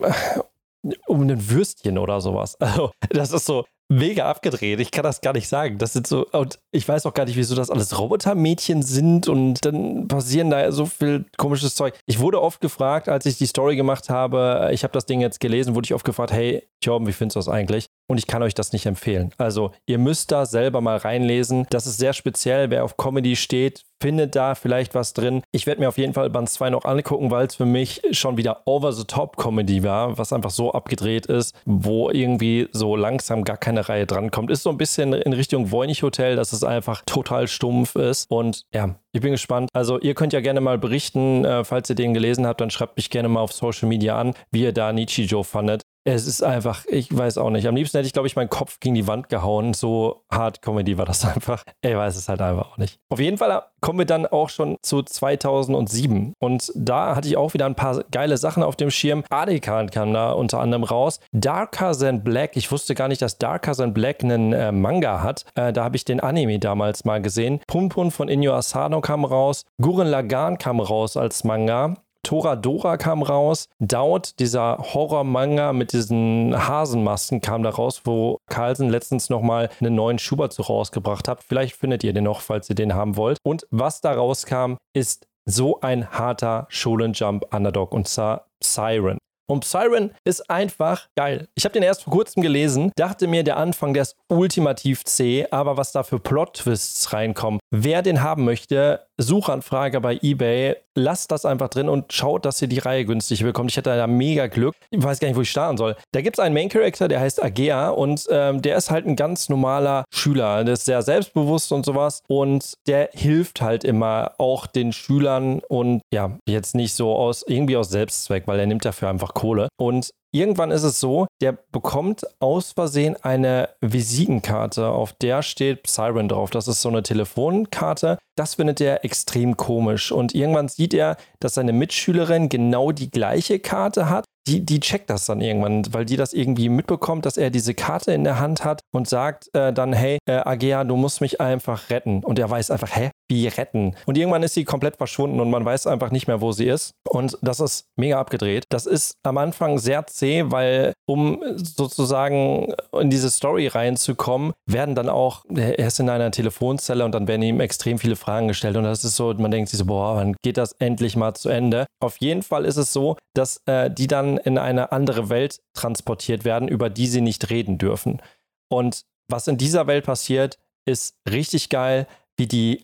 ein Würstchen oder sowas. Also, das ist so, mega abgedreht. Ich kann das gar nicht sagen. Das sind so, und ich weiß auch gar nicht, wieso das alles Robotermädchen sind und dann passieren da so viel komisches Zeug. Ich wurde oft gefragt, als ich die Story gemacht habe, ich habe das Ding jetzt gelesen, wurde ich oft gefragt, hey, Torben, wie findest du das eigentlich? Und ich kann euch das nicht empfehlen. Also, ihr müsst da selber mal reinlesen. Das ist sehr speziell. Wer auf Comedy steht, findet da vielleicht was drin. Ich werde mir auf jeden Fall Band 2 noch angucken, weil es für mich schon wieder Over-the-Top-Comedy war, was einfach so abgedreht ist, wo irgendwie so langsam gar keine Reihe drankommt. Ist so ein bisschen in Richtung Voynich Hotel, dass es einfach total stumpf ist. Und ja, ich bin gespannt. Also, ihr könnt ja gerne mal berichten, äh, falls ihr den gelesen habt, dann schreibt mich gerne mal auf Social Media an, wie ihr da Nichijou fandet. Es ist einfach, ich weiß auch nicht. Am liebsten hätte ich, glaube ich, meinen Kopf gegen die Wand gehauen. So hart Comedy war das einfach. Ich weiß es halt einfach auch nicht. Auf jeden Fall kommen wir dann auch schon zu 2007. Und da hatte ich auch wieder ein paar geile Sachen auf dem Schirm. Adekan kam da unter anderem raus. Darker Than Black. Ich wusste gar nicht, dass Darker Than Black einen äh, Manga hat. Äh, da habe ich den Anime damals mal gesehen. Pum von Inyo Asano kam raus. Gurren Lagan kam raus als Manga. Toradora kam raus. Doubt, dieser Horror-Manga mit diesen Hasenmasken, kam da raus, wo Carlsen letztens nochmal einen neuen Schubert so rausgebracht hat. Vielleicht findet ihr den noch, falls ihr den haben wollt. Und was da rauskam, ist so ein harter Shonen Jump Underdog und zwar Siren. Und Siren ist einfach geil. Ich habe den erst vor kurzem gelesen, dachte mir, der Anfang, der ist ultimativ zäh, aber was da für Plot-Twists reinkommen. Wer den haben möchte, Suchanfrage bei eBay, lasst das einfach drin und schaut, dass ihr die Reihe günstig bekommt. Ich hätte da mega Glück. Ich weiß gar nicht, wo ich starten soll. Da gibt es einen Main Character, der heißt Agea und ähm, der ist halt ein ganz normaler Schüler. Der ist sehr selbstbewusst und sowas und der hilft halt immer auch den Schülern und ja, jetzt nicht so aus irgendwie aus Selbstzweck, weil er nimmt dafür einfach Kohle. Und irgendwann ist es so, der bekommt aus Versehen eine Visitenkarte, auf der steht Siren drauf. Das ist so eine Telefonkarte. Das findet er extrem komisch. Und irgendwann sieht er, dass seine Mitschülerin genau die gleiche Karte hat die, die checkt das dann irgendwann, weil die das irgendwie mitbekommt, dass er diese Karte in der Hand hat und sagt äh, dann, hey, äh, Agea, du musst mich einfach retten. Und er weiß einfach, hä, wie retten? Und irgendwann ist sie komplett verschwunden und man weiß einfach nicht mehr, wo sie ist. Und das ist mega abgedreht. Das ist am Anfang sehr zäh, weil um sozusagen in diese Story reinzukommen, werden dann auch, er ist in einer Telefonzelle und dann werden ihm extrem viele Fragen gestellt. Und das ist so, man denkt sich so, boah, wann geht das endlich mal zu Ende? Auf jeden Fall ist es so, dass äh, die dann in eine andere Welt transportiert werden, über die sie nicht reden dürfen. Und was in dieser Welt passiert, ist richtig geil, wie die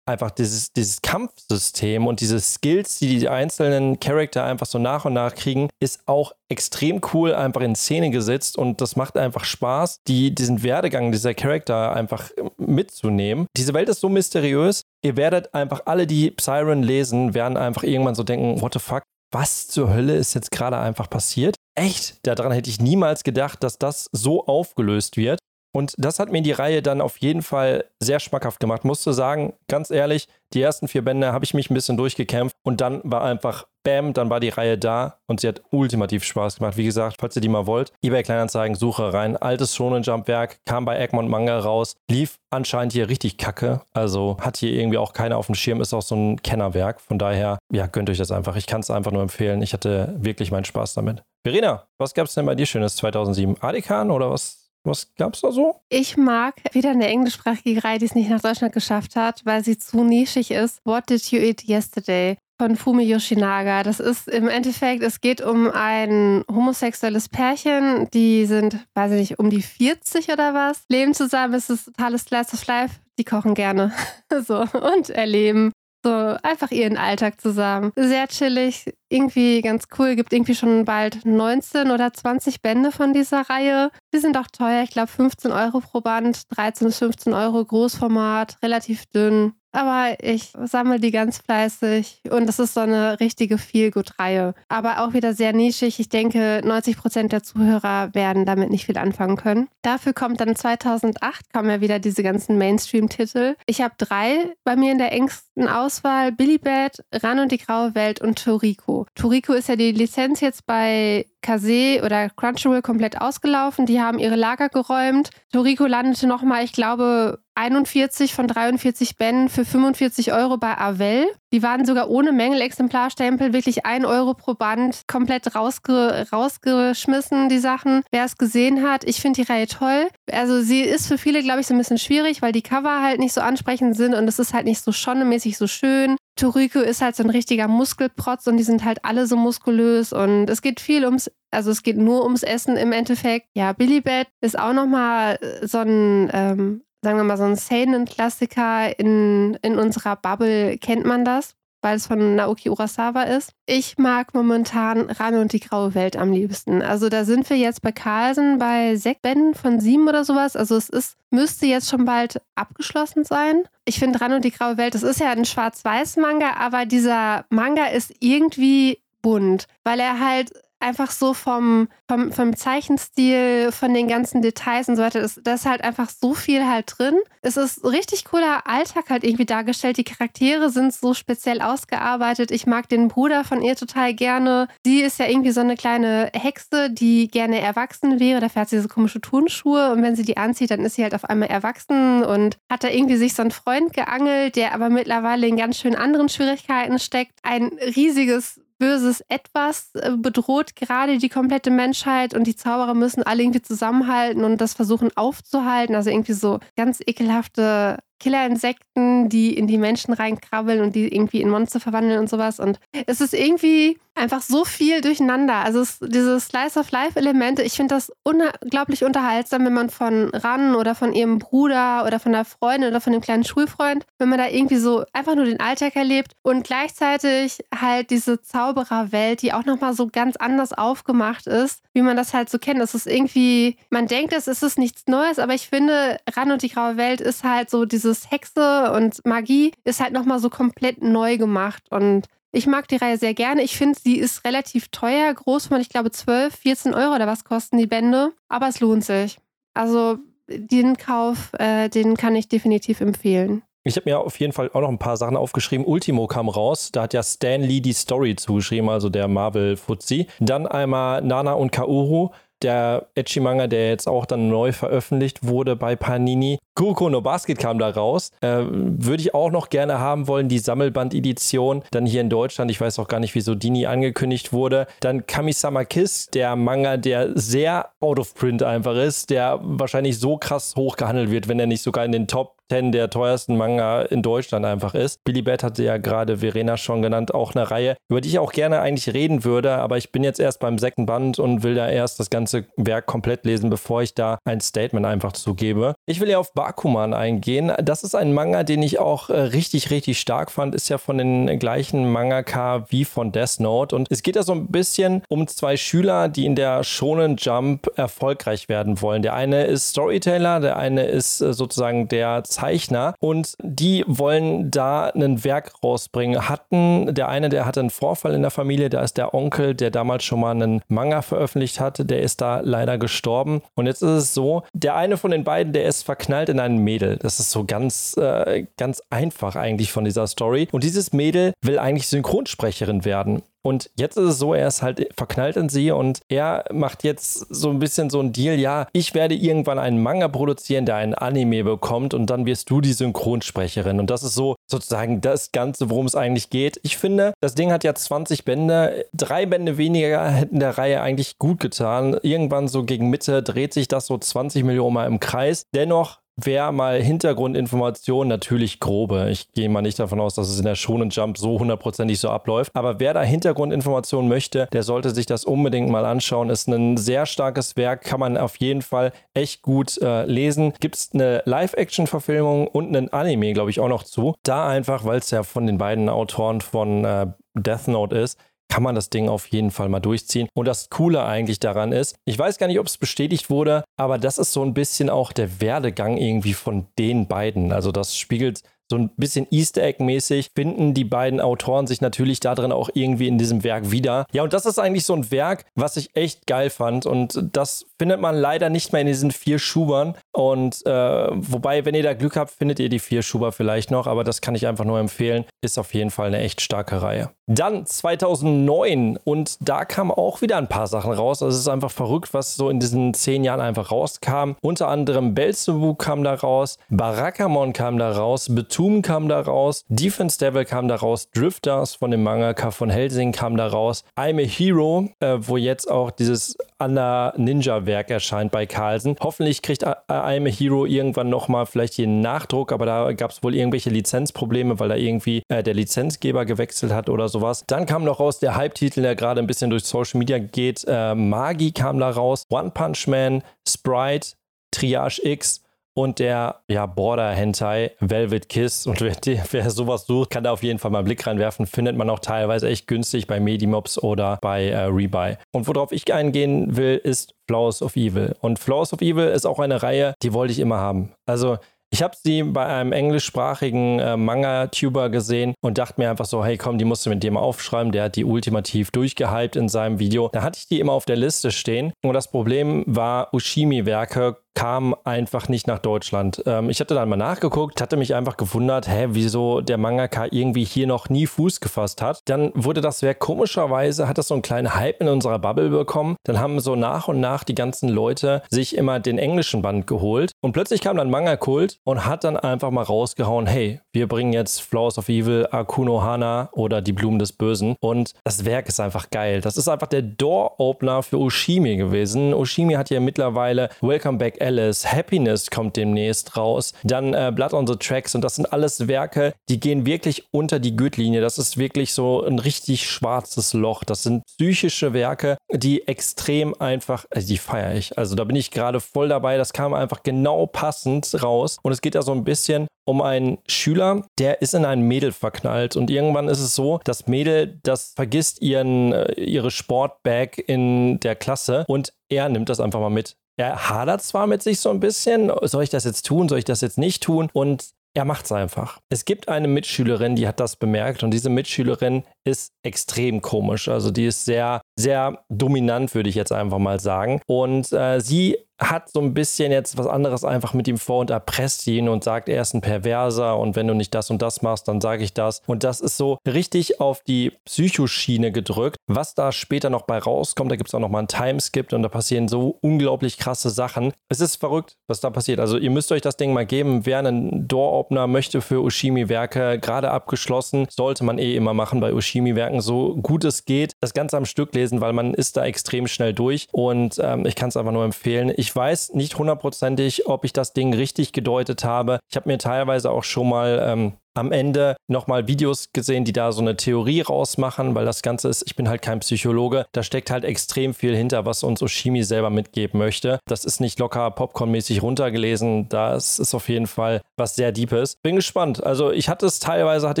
einfach dieses, dieses Kampfsystem und diese Skills, die die einzelnen Charakter einfach so nach und nach kriegen, ist auch extrem cool einfach in Szene gesetzt und das macht einfach Spaß, die, diesen Werdegang dieser Charakter einfach mitzunehmen. Diese Welt ist so mysteriös. Ihr werdet einfach alle, die Siren lesen, werden einfach irgendwann so denken, what the fuck, was zur Hölle ist jetzt gerade einfach passiert? Echt? Daran hätte ich niemals gedacht, dass das so aufgelöst wird. Und das hat mir die Reihe dann auf jeden Fall sehr schmackhaft gemacht. Musste sagen, ganz ehrlich, die ersten vier Bände habe ich mich ein bisschen durchgekämpft und dann war einfach Bam, dann war die Reihe da und sie hat ultimativ Spaß gemacht. Wie gesagt, falls ihr die mal wollt, eBay Kleinanzeigen, Suche rein. Altes Shonen Jump Werk, kam bei Egmont Manga raus, lief anscheinend hier richtig kacke. Also hat hier irgendwie auch keiner auf dem Schirm, ist auch so ein Kennerwerk. Von daher, ja, gönnt euch das einfach. Ich kann es einfach nur empfehlen. Ich hatte wirklich meinen Spaß damit. Verena, was gab es denn bei dir Schönes 2007? Adekan oder was was gab's da so? Ich mag wieder eine englischsprachige Reihe, die es nicht nach Deutschland geschafft hat, weil sie zu nischig ist. What did you eat yesterday? von Fumi Yoshinaga. Das ist im Endeffekt, es geht um ein homosexuelles Pärchen, die sind, weiß ich nicht, um die 40 oder was, leben zusammen, es ist totales Slice of Life. Die kochen gerne so und erleben so einfach ihren Alltag zusammen. Sehr chillig, irgendwie ganz cool. Gibt irgendwie schon bald 19 oder 20 Bände von dieser Reihe. Die sind auch teuer, ich glaube 15 Euro pro Band, 13 bis 15 Euro Großformat, relativ dünn aber ich sammle die ganz fleißig und es ist so eine richtige Feelgood-Reihe. Aber auch wieder sehr nischig. Ich denke, 90 Prozent der Zuhörer werden damit nicht viel anfangen können. Dafür kommt dann 2008 kommen ja wieder diese ganzen Mainstream-Titel. Ich habe drei bei mir in der engsten Auswahl: Billy Bad, Ran und die graue Welt und Toriko. Toriko ist ja die Lizenz jetzt bei Kase oder Crunchyroll komplett ausgelaufen. Die haben ihre Lager geräumt. Toriko landete nochmal, ich glaube, 41 von 43 Bänden für 45 Euro bei Avel. Die waren sogar ohne Mängelexemplarstempel, wirklich 1 Euro pro Band, komplett rausge rausgeschmissen, die Sachen. Wer es gesehen hat, ich finde die Reihe toll. Also sie ist für viele, glaube ich, so ein bisschen schwierig, weil die Cover halt nicht so ansprechend sind und es ist halt nicht so schonnemäßig so schön. Toriko ist halt so ein richtiger Muskelprotz und die sind halt alle so muskulös und es geht viel ums, also es geht nur ums Essen im Endeffekt. Ja, Billy Bat ist auch nochmal so ein, ähm, sagen wir mal, so ein Seinen-Klassiker in, in unserer Bubble kennt man das weil es von Naoki Urasawa ist. Ich mag momentan Ran und die graue Welt am liebsten. Also da sind wir jetzt bei Carlsen bei sechs Bänden von sieben oder sowas. Also es ist, müsste jetzt schon bald abgeschlossen sein. Ich finde Ran und die graue Welt, das ist ja ein Schwarz-Weiß-Manga, aber dieser Manga ist irgendwie bunt, weil er halt einfach so vom, vom, vom Zeichenstil, von den ganzen Details und so weiter, da ist halt einfach so viel halt drin. Es ist richtig cooler Alltag halt irgendwie dargestellt. Die Charaktere sind so speziell ausgearbeitet. Ich mag den Bruder von ihr total gerne. Sie ist ja irgendwie so eine kleine Hexe, die gerne erwachsen wäre. Da fährt sie so komische Turnschuhe und wenn sie die anzieht, dann ist sie halt auf einmal erwachsen und hat da irgendwie sich so einen Freund geangelt, der aber mittlerweile in ganz schön anderen Schwierigkeiten steckt. Ein riesiges böses Etwas äh, bedroht gerade die komplette Menschheit und die Zauberer müssen alle irgendwie zusammenhalten und das versuchen aufzuhalten. Also irgendwie so ganz ekelhafte Killerinsekten, die in die Menschen reinkrabbeln und die irgendwie in Monster verwandeln und sowas. Und es ist irgendwie einfach so viel durcheinander. Also es, diese Slice of Life-Elemente, ich finde das unglaublich unterhaltsam, wenn man von Ran oder von ihrem Bruder oder von der Freundin oder von dem kleinen Schulfreund, wenn man da irgendwie so einfach nur den Alltag erlebt und gleichzeitig halt diese Zaubererwelt, die auch nochmal so ganz anders aufgemacht ist, wie man das halt so kennt. Es ist irgendwie, man denkt, es ist nichts Neues, aber ich finde, Ran und die graue Welt ist halt so diese dieses Hexe und Magie ist halt nochmal so komplett neu gemacht. Und ich mag die Reihe sehr gerne. Ich finde, sie ist relativ teuer, groß von, ich glaube, 12, 14 Euro oder was kosten die Bände. Aber es lohnt sich. Also den Kauf, äh, den kann ich definitiv empfehlen. Ich habe mir auf jeden Fall auch noch ein paar Sachen aufgeschrieben. Ultimo kam raus, da hat ja Stan Lee die Story zugeschrieben, also der Marvel-Fuzzi. Dann einmal Nana und Kaoru der Echi-Manga, der jetzt auch dann neu veröffentlicht wurde bei Panini. Kuroko no Basket kam da raus. Äh, Würde ich auch noch gerne haben wollen, die Sammelband-Edition. Dann hier in Deutschland, ich weiß auch gar nicht, wieso die nie angekündigt wurde. Dann Kamisama Kiss, der Manga, der sehr out of print einfach ist, der wahrscheinlich so krass hoch gehandelt wird, wenn er nicht sogar in den Top 10 der teuersten Manga in Deutschland einfach ist. Billy Bat hatte ja gerade Verena schon genannt, auch eine Reihe, über die ich auch gerne eigentlich reden würde, aber ich bin jetzt erst beim sechsten Band und will da erst das ganze Werk komplett lesen, bevor ich da ein Statement einfach zugebe. Ich will ja auf Bakuman eingehen. Das ist ein Manga, den ich auch äh, richtig, richtig stark fand. Ist ja von den gleichen Mangaka wie von Death Note. Und es geht ja so ein bisschen um zwei Schüler, die in der Shonen Jump erfolgreich werden wollen. Der eine ist Storyteller, der eine ist äh, sozusagen der Zeichner und die wollen da ein Werk rausbringen. Hatten, der eine, der hatte einen Vorfall in der Familie, da ist der Onkel, der damals schon mal einen Manga veröffentlicht hatte, der ist da leider gestorben. Und jetzt ist es so, der eine von den beiden, der ist verknallt in ein Mädel. Das ist so ganz, äh, ganz einfach eigentlich von dieser Story. Und dieses Mädel will eigentlich Synchronsprecherin werden. Und jetzt ist es so, er ist halt verknallt in sie und er macht jetzt so ein bisschen so ein Deal, ja, ich werde irgendwann einen Manga produzieren, der einen Anime bekommt und dann wirst du die Synchronsprecherin. Und das ist so sozusagen das Ganze, worum es eigentlich geht. Ich finde, das Ding hat ja 20 Bände. Drei Bände weniger hätten der Reihe eigentlich gut getan. Irgendwann so gegen Mitte dreht sich das so 20 Millionen Mal im Kreis. Dennoch wer mal Hintergrundinformationen, natürlich grobe, ich gehe mal nicht davon aus, dass es in der Shonen Jump so hundertprozentig so abläuft, aber wer da Hintergrundinformationen möchte, der sollte sich das unbedingt mal anschauen. Ist ein sehr starkes Werk, kann man auf jeden Fall echt gut äh, lesen. Gibt es eine Live-Action-Verfilmung und einen Anime, glaube ich, auch noch zu. Da einfach, weil es ja von den beiden Autoren von äh, Death Note ist, kann man das Ding auf jeden Fall mal durchziehen. Und das Coole eigentlich daran ist, ich weiß gar nicht, ob es bestätigt wurde, aber das ist so ein bisschen auch der Werdegang irgendwie von den beiden. Also das spiegelt so ein bisschen Easter Egg-mäßig finden die beiden Autoren sich natürlich darin auch irgendwie in diesem Werk wieder. Ja, und das ist eigentlich so ein Werk, was ich echt geil fand. Und das findet man leider nicht mehr in diesen vier Schubern. Und äh, wobei, wenn ihr da Glück habt, findet ihr die vier Schuber vielleicht noch. Aber das kann ich einfach nur empfehlen. Ist auf jeden Fall eine echt starke Reihe. Dann 2009 und da kamen auch wieder ein paar Sachen raus. Also es ist einfach verrückt, was so in diesen zehn Jahren einfach rauskam. Unter anderem Belzebub kam da raus, Barakamon kam da raus, Betum kam da raus, Defense Devil kam da raus, Drifters von dem Mangaka von Helsing kam da raus, I'm a Hero, äh, wo jetzt auch dieses Anna Ninja Werk erscheint bei Carlsen. Hoffentlich kriegt I'm a Hero irgendwann nochmal vielleicht einen Nachdruck, aber da gab es wohl irgendwelche Lizenzprobleme, weil da irgendwie äh, der Lizenzgeber gewechselt hat oder so sowas. Dann kam noch raus der Hype-Titel, der gerade ein bisschen durch Social Media geht. Äh, Magi kam da raus. One Punch Man, Sprite, Triage X und der ja, Border Hentai Velvet Kiss. Und wer, wer, sowas sucht, kann da auf jeden Fall mal einen Blick reinwerfen. Findet man auch teilweise echt günstig bei Medimobs oder bei äh, Rebuy. Und worauf ich eingehen will, ist Flowers of Evil. Und Flowers of Evil ist auch eine Reihe, die wollte ich immer haben. Also ich habe sie bei einem englischsprachigen äh, Manga-Tuber gesehen und dachte mir einfach so, hey komm, die musst du mit mal aufschreiben. Der hat die ultimativ durchgehypt in seinem Video. Da hatte ich die immer auf der Liste stehen. Und das Problem war, Ushimi-Werke kam einfach nicht nach Deutschland. Ähm, ich hatte dann mal nachgeguckt, hatte mich einfach gewundert, hä, wieso der Mangaka irgendwie hier noch nie Fuß gefasst hat. Dann wurde das Werk komischerweise, hat das so einen kleinen Hype in unserer Bubble bekommen. Dann haben so nach und nach die ganzen Leute sich immer den englischen Band geholt. Und plötzlich kam dann Manga-Kult und hat dann einfach mal rausgehauen, hey, wir bringen jetzt Flowers of Evil, Akuno Hana oder die Blumen des Bösen. Und das Werk ist einfach geil. Das ist einfach der Door-Opener für Ushimi gewesen. Ushimi hat ja mittlerweile Welcome Back Alice, Happiness kommt demnächst raus, dann äh, Blood on the Tracks und das sind alles Werke, die gehen wirklich unter die Gürtellinie. Das ist wirklich so ein richtig schwarzes Loch. Das sind psychische Werke, die extrem einfach, also die feiere ich. Also da bin ich gerade voll dabei. Das kam einfach genau passend raus und es geht da so ein bisschen um einen Schüler, der ist in ein Mädel verknallt und irgendwann ist es so, das Mädel, das vergisst ihren, äh, ihre Sportbag in der Klasse und er nimmt das einfach mal mit er hadert zwar mit sich so ein bisschen, soll ich das jetzt tun, soll ich das jetzt nicht tun? Und er macht es einfach. Es gibt eine Mitschülerin, die hat das bemerkt und diese Mitschülerin ist extrem komisch. Also die ist sehr, sehr dominant, würde ich jetzt einfach mal sagen. Und äh, sie hat so ein bisschen jetzt was anderes einfach mit ihm vor und erpresst ihn und sagt, er ist ein Perverser und wenn du nicht das und das machst, dann sage ich das. Und das ist so richtig auf die Psychoschiene gedrückt. Was da später noch bei rauskommt, da gibt es auch noch mal einen Timeskip und da passieren so unglaublich krasse Sachen. Es ist verrückt, was da passiert. Also ihr müsst euch das Ding mal geben. Wer einen Door-Opener möchte für Ushimi-Werke, gerade abgeschlossen, sollte man eh immer machen bei Ushimi-Werken, so gut es geht, das Ganze am Stück lesen, weil man ist da extrem schnell durch und ähm, ich kann es einfach nur empfehlen. Ich ich weiß nicht hundertprozentig, ob ich das Ding richtig gedeutet habe. Ich habe mir teilweise auch schon mal ähm, am Ende nochmal Videos gesehen, die da so eine Theorie rausmachen, weil das Ganze ist, ich bin halt kein Psychologe, da steckt halt extrem viel hinter, was uns Oshimi selber mitgeben möchte. Das ist nicht locker Popcorn-mäßig runtergelesen, das ist auf jeden Fall was sehr Deepes. Bin gespannt. Also ich hatte es teilweise, hatte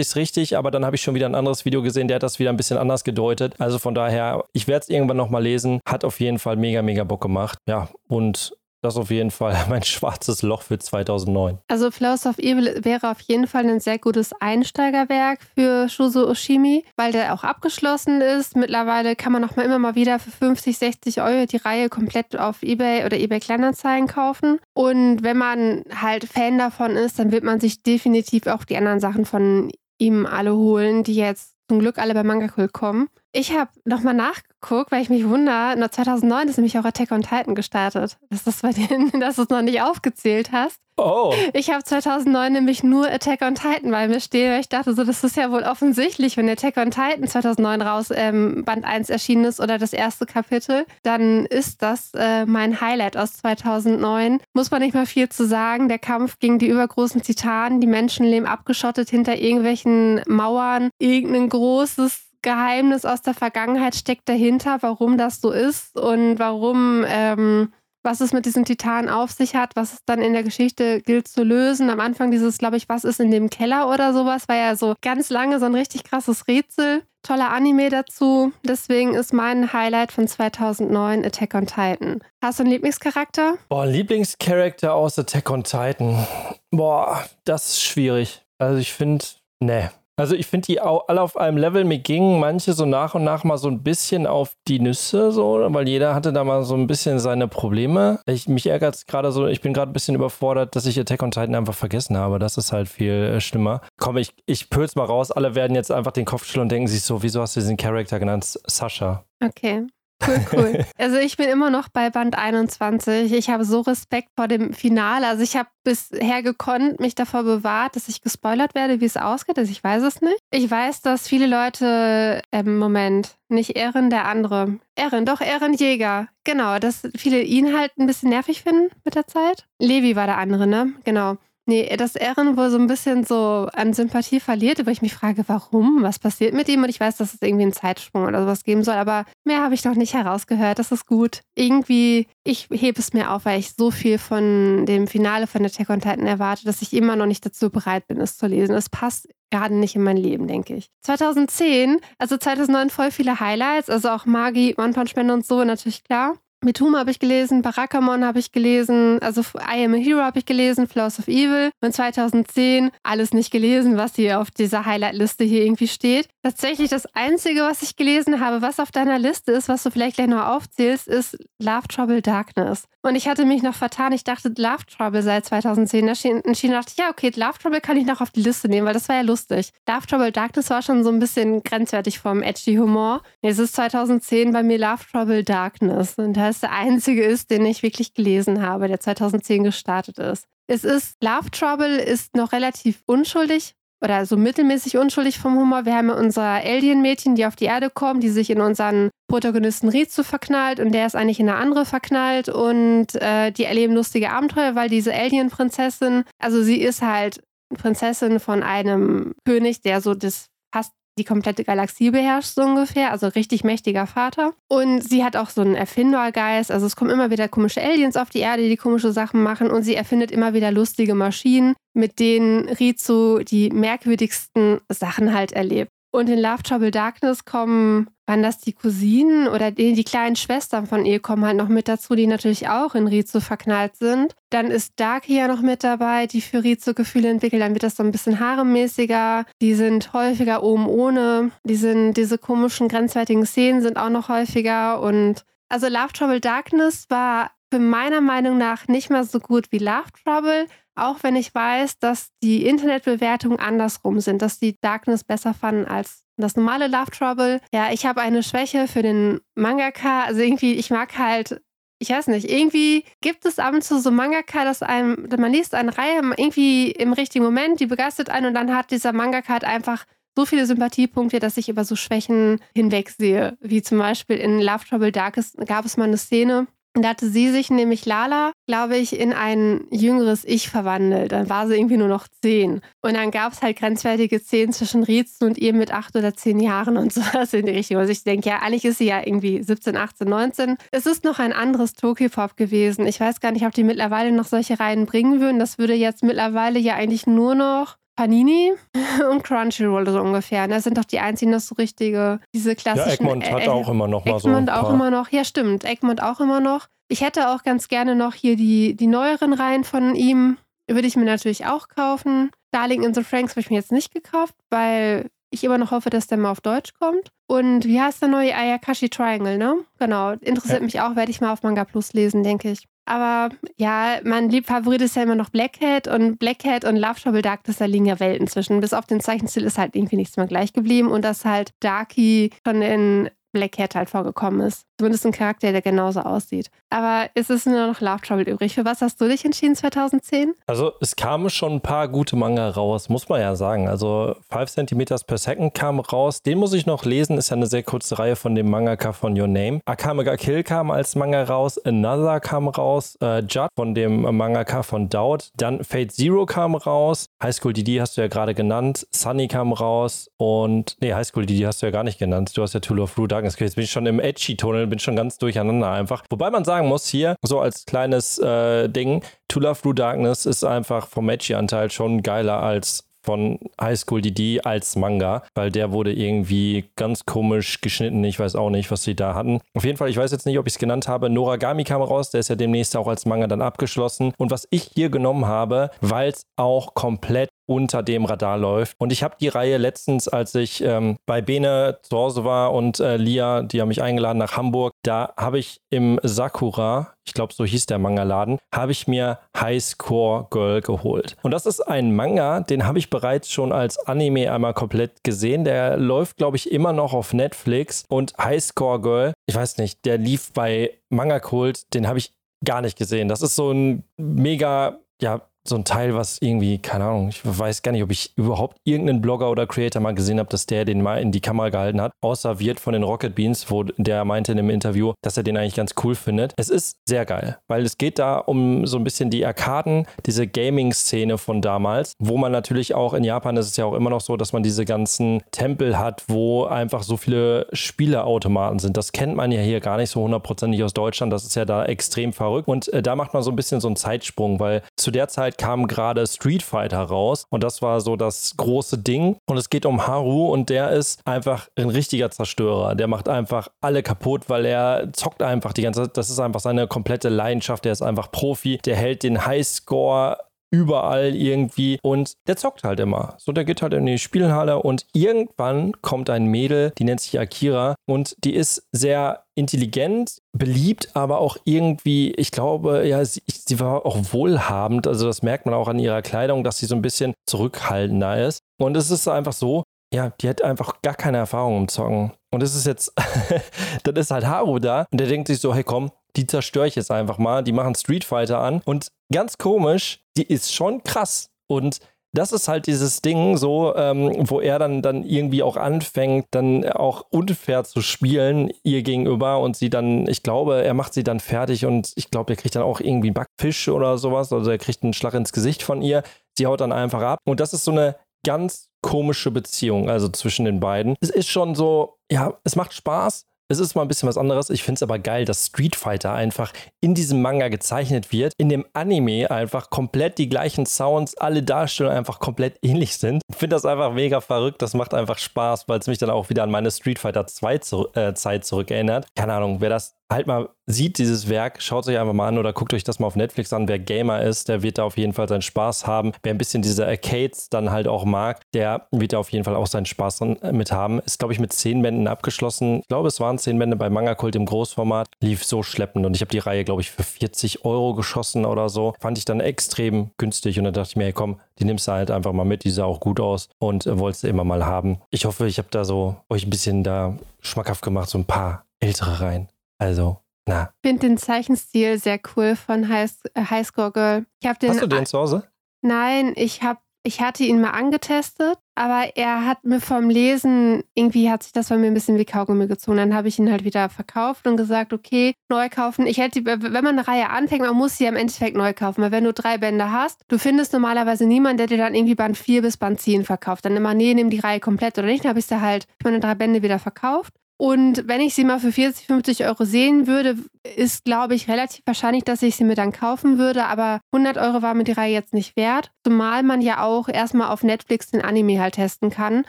ich es richtig, aber dann habe ich schon wieder ein anderes Video gesehen, der hat das wieder ein bisschen anders gedeutet. Also von daher, ich werde es irgendwann nochmal lesen. Hat auf jeden Fall mega, mega Bock gemacht. Ja, und das auf jeden Fall mein schwarzes Loch für 2009. Also Flowers of Evil wäre auf jeden Fall ein sehr gutes Einsteigerwerk für Shuzo Oshimi, weil der auch abgeschlossen ist. Mittlerweile kann man auch mal immer mal wieder für 50, 60 Euro die Reihe komplett auf Ebay oder Ebay Kleinanzeigen kaufen. Und wenn man halt Fan davon ist, dann wird man sich definitiv auch die anderen Sachen von ihm alle holen, die jetzt zum Glück alle bei Manga Kult kommen. Ich habe nochmal nachgeguckt, weil ich mich wundere. 2009 ist nämlich auch Attack on Titan gestartet. Dass, das bei denen, dass du es noch nicht aufgezählt hast. Oh. Ich habe 2009 nämlich nur Attack on Titan bei mir stehen, weil ich dachte so, das ist ja wohl offensichtlich, wenn Attack on Titan 2009 raus ähm, Band 1 erschienen ist oder das erste Kapitel, dann ist das äh, mein Highlight aus 2009. Muss man nicht mal viel zu sagen. Der Kampf gegen die übergroßen Titanen, die Menschen leben abgeschottet hinter irgendwelchen Mauern, irgendein großes Geheimnis aus der Vergangenheit steckt dahinter, warum das so ist und warum, ähm, was es mit diesen Titanen auf sich hat, was es dann in der Geschichte gilt zu lösen. Am Anfang dieses, glaube ich, was ist in dem Keller oder sowas, war ja so ganz lange so ein richtig krasses Rätsel. Toller Anime dazu. Deswegen ist mein Highlight von 2009 Attack on Titan. Hast du einen Lieblingscharakter? Boah, Lieblingscharakter aus Attack on Titan. Boah, das ist schwierig. Also ich finde, ne, also ich finde die alle auf einem Level. Mir gingen manche so nach und nach mal so ein bisschen auf die Nüsse, so, weil jeder hatte da mal so ein bisschen seine Probleme. Ich, mich ärgert es gerade so, ich bin gerade ein bisschen überfordert, dass ich Attack on Titan einfach vergessen habe. Das ist halt viel äh, schlimmer. Komm, ich, ich pöl's mal raus. Alle werden jetzt einfach den Kopf schütteln und denken sich so, wieso hast du diesen Charakter genannt? Sascha. Okay. Cool, cool. Also ich bin immer noch bei Band 21. Ich habe so Respekt vor dem Finale. Also ich habe bisher gekonnt, mich davor bewahrt, dass ich gespoilert werde, wie es ausgeht. Also ich weiß es nicht. Ich weiß, dass viele Leute im ähm, Moment nicht Ehren, der andere. Ehren, doch Ehren Jäger. Genau, dass viele ihn halt ein bisschen nervig finden mit der Zeit. Levi war der andere, ne? Genau. Nee, dass Eren wohl so ein bisschen so an Sympathie verliert, wo ich mich frage, warum? Was passiert mit ihm? Und ich weiß, dass es irgendwie einen Zeitsprung oder sowas geben soll, aber mehr habe ich noch nicht herausgehört. Das ist gut. Irgendwie, ich hebe es mir auf, weil ich so viel von dem Finale von Attack on Titan erwarte, dass ich immer noch nicht dazu bereit bin, es zu lesen. Es passt gerade nicht in mein Leben, denke ich. 2010, also 2009 voll viele Highlights, also auch Magi, One Punch Man und so, natürlich klar. Mituma habe ich gelesen, Barakamon habe ich gelesen, also I Am a Hero habe ich gelesen, Flaws of Evil und 2010 alles nicht gelesen, was hier auf dieser Highlight-Liste hier irgendwie steht. Tatsächlich das Einzige, was ich gelesen habe, was auf deiner Liste ist, was du vielleicht gleich noch aufzählst, ist Love Trouble Darkness. Und ich hatte mich noch vertan, ich dachte, Love Trouble sei 2010 erschienen. Und ich dachte, ja, okay, Love Trouble kann ich noch auf die Liste nehmen, weil das war ja lustig. Love Trouble Darkness war schon so ein bisschen grenzwertig vom edgy Humor. Jetzt ist 2010 bei mir Love Trouble Darkness. Und da es der einzige ist, den ich wirklich gelesen habe, der 2010 gestartet ist. Es ist, Love Trouble ist noch relativ unschuldig oder so mittelmäßig unschuldig vom Humor. Wir haben unser Alien-Mädchen, die auf die Erde kommt, die sich in unseren Protagonisten Rizu verknallt und der ist eigentlich in eine andere verknallt und äh, die erleben lustige Abenteuer, weil diese Alien-Prinzessin, also sie ist halt Prinzessin von einem König, der so das fast die komplette Galaxie beherrscht, so ungefähr. Also richtig mächtiger Vater. Und sie hat auch so einen Erfindergeist. Also es kommen immer wieder komische Aliens auf die Erde, die komische Sachen machen. Und sie erfindet immer wieder lustige Maschinen, mit denen Rizu die merkwürdigsten Sachen halt erlebt. Und in Love Trouble Darkness kommen, waren das die Cousinen oder die, die, kleinen Schwestern von ihr kommen halt noch mit dazu, die natürlich auch in Rizu verknallt sind. Dann ist Darky ja noch mit dabei, die für Rizu Gefühle entwickelt. Dann wird das so ein bisschen haremäßiger. Die sind häufiger oben ohne. Die sind, diese komischen grenzwertigen Szenen sind auch noch häufiger. Und also Love Trouble Darkness war für meiner Meinung nach nicht mal so gut wie Love Trouble, auch wenn ich weiß, dass die Internetbewertungen andersrum sind, dass die Darkness besser fanden als das normale Love Trouble. Ja, ich habe eine Schwäche für den Mangaka. Also irgendwie, ich mag halt, ich weiß nicht, irgendwie gibt es ab und zu so Mangaka, dass einem, man liest eine Reihe irgendwie im richtigen Moment, die begeistert einen und dann hat dieser Mangaka halt einfach so viele Sympathiepunkte, dass ich über so Schwächen hinwegsehe. Wie zum Beispiel in Love Trouble Darkest gab es mal eine Szene, da hatte sie sich nämlich Lala, glaube ich, in ein jüngeres Ich verwandelt. Dann war sie irgendwie nur noch zehn. Und dann gab es halt grenzwertige Szenen zwischen Riezen und ihr mit acht oder zehn Jahren und sowas in die Richtung. Also ich denke, ja, eigentlich ist sie ja irgendwie 17, 18, 19. Es ist noch ein anderes Tokyo-Pop gewesen. Ich weiß gar nicht, ob die mittlerweile noch solche Reihen bringen würden. Das würde jetzt mittlerweile ja eigentlich nur noch Panini und Crunchyroll so ungefähr. Das sind doch die einzigen, das so richtige, diese klassischen. Ja, Egmont hat auch immer noch mal so. Egmont auch immer noch. Ja, stimmt. Egmont auch immer noch. Ich hätte auch ganz gerne noch hier die, die neueren Reihen von ihm. Würde ich mir natürlich auch kaufen. Darling in the Franks habe ich mir jetzt nicht gekauft, weil ich immer noch hoffe, dass der mal auf Deutsch kommt. Und wie heißt der neue Ayakashi Triangle, ne? Genau. Interessiert ja. mich auch, werde ich mal auf Manga Plus lesen, denke ich. Aber ja, mein Liebfavorit ist ja immer noch Blackhead und Blackhead und Love Trouble Darkness, da liegen ja Welten zwischen. Bis auf den Zeichenstil ist halt irgendwie nichts mehr gleich geblieben und dass halt Darky schon in Black Cat halt vorgekommen ist. Zumindest ein Charakter, der genauso aussieht. Aber es ist nur noch Love Trouble übrig. Für was hast du dich entschieden 2010? Also es kamen schon ein paar gute Manga raus, muss man ja sagen. Also 5 cm per Second kam raus. Den muss ich noch lesen. Ist ja eine sehr kurze Reihe von dem Mangaka von Your Name. Akame ga Kill kam als Manga raus. Another kam raus. Äh, Judd von dem Mangaka von Doubt. Dann Fate Zero kam raus. High School DD hast du ja gerade genannt. Sunny kam raus. Und nee, High School DD hast du ja gar nicht genannt. Du hast ja Tool of Blue Darkness. Jetzt bin ich schon im Edgy-Tunnel, bin schon ganz durcheinander einfach. Wobei man sagen muss, hier, so als kleines äh, Ding, To Love Blue Darkness ist einfach vom Edgy-Anteil schon geiler als von High School DD als Manga, weil der wurde irgendwie ganz komisch geschnitten. Ich weiß auch nicht, was sie da hatten. Auf jeden Fall, ich weiß jetzt nicht, ob ich es genannt habe. Noragami kam raus, der ist ja demnächst auch als Manga dann abgeschlossen. Und was ich hier genommen habe, weil es auch komplett unter dem Radar läuft. Und ich habe die Reihe letztens, als ich ähm, bei Bene zu Hause war und äh, Lia, die haben mich eingeladen nach Hamburg, da habe ich im Sakura, ich glaube so hieß der Manga-Laden, habe ich mir High Score Girl geholt. Und das ist ein Manga, den habe ich bereits schon als Anime einmal komplett gesehen. Der läuft, glaube ich, immer noch auf Netflix. Und High Score Girl, ich weiß nicht, der lief bei Manga Kult, den habe ich gar nicht gesehen. Das ist so ein mega, ja, so ein Teil, was irgendwie, keine Ahnung, ich weiß gar nicht, ob ich überhaupt irgendeinen Blogger oder Creator mal gesehen habe, dass der den mal in die Kamera gehalten hat, außer Wirt von den Rocket Beans, wo der meinte in einem Interview, dass er den eigentlich ganz cool findet. Es ist sehr geil, weil es geht da um so ein bisschen die Arkaden, diese Gaming-Szene von damals, wo man natürlich auch in Japan ist es ja auch immer noch so, dass man diese ganzen Tempel hat, wo einfach so viele Spieleautomaten sind. Das kennt man ja hier gar nicht so hundertprozentig aus Deutschland. Das ist ja da extrem verrückt. Und äh, da macht man so ein bisschen so einen Zeitsprung, weil zu der Zeit kam gerade Street Fighter raus und das war so das große Ding. Und es geht um Haru und der ist einfach ein richtiger Zerstörer. Der macht einfach alle kaputt, weil er zockt einfach die ganze Zeit. Das ist einfach seine komplette Leidenschaft. Der ist einfach Profi. Der hält den Highscore überall irgendwie und der zockt halt immer. So, der geht halt in die Spielhalle und irgendwann kommt ein Mädel, die nennt sich Akira und die ist sehr intelligent, beliebt, aber auch irgendwie, ich glaube, ja, sie, sie war auch wohlhabend. Also das merkt man auch an ihrer Kleidung, dass sie so ein bisschen zurückhaltender ist. Und es ist einfach so, ja, die hat einfach gar keine Erfahrung im Zocken. Und es ist jetzt, dann ist halt Haru da und der denkt sich so, hey komm, die zerstöre ich jetzt einfach mal. Die machen Street Fighter an. Und ganz komisch, die ist schon krass. Und das ist halt dieses Ding, so, ähm, wo er dann, dann irgendwie auch anfängt, dann auch unfair zu spielen ihr gegenüber und sie dann, ich glaube, er macht sie dann fertig und ich glaube, er kriegt dann auch irgendwie Backfisch oder sowas, also er kriegt einen Schlag ins Gesicht von ihr. Sie haut dann einfach ab. Und das ist so eine ganz komische Beziehung, also zwischen den beiden. Es ist schon so, ja, es macht Spaß, es ist mal ein bisschen was anderes. Ich finde es aber geil, dass Street Fighter einfach in diesem Manga gezeichnet wird. In dem Anime einfach komplett die gleichen Sounds, alle Darstellungen einfach komplett ähnlich sind. Ich finde das einfach mega verrückt. Das macht einfach Spaß, weil es mich dann auch wieder an meine Street Fighter 2 zu, äh, Zeit zurückerinnert. Keine Ahnung, wer das halt mal sieht, dieses Werk, schaut euch einfach mal an oder guckt euch das mal auf Netflix an. Wer Gamer ist, der wird da auf jeden Fall seinen Spaß haben. Wer ein bisschen diese Arcades dann halt auch mag, der wird da auf jeden Fall auch seinen Spaß äh, mit haben. Ist, glaube ich, mit zehn Bänden abgeschlossen. Ich glaube, es waren zehn Bände bei Manga Kult im Großformat. Lief so schleppend und ich habe die Reihe, glaube ich, für 40 Euro geschossen oder so. Fand ich dann extrem günstig und dann dachte ich mir, hey, komm, die nimmst du halt einfach mal mit. Die sah auch gut aus und äh, wolltest du immer mal haben. Ich hoffe, ich habe da so euch ein bisschen da schmackhaft gemacht, so ein paar ältere Reihen. Also na. Ich finde den Zeichenstil sehr cool von High, Highscore Girl. Ich den Hast du den zu Hause? Nein, ich habe ich hatte ihn mal angetestet, aber er hat mir vom Lesen, irgendwie hat sich das bei mir ein bisschen wie Kaugummi gezogen. Dann habe ich ihn halt wieder verkauft und gesagt, okay, neu kaufen. Ich hätte, wenn man eine Reihe anfängt, man muss sie im Endeffekt neu kaufen. Weil wenn du drei Bände hast, du findest normalerweise niemanden, der dir dann irgendwie Band 4 bis Band 10 verkauft. Dann immer, nee, nimm die Reihe komplett oder nicht. Dann habe ich sie halt meine drei Bände wieder verkauft. Und wenn ich sie mal für 40, 50 Euro sehen würde, ist, glaube ich, relativ wahrscheinlich, dass ich sie mir dann kaufen würde. Aber 100 Euro war mir die Reihe jetzt nicht wert. Zumal man ja auch erstmal auf Netflix den Anime halt testen kann.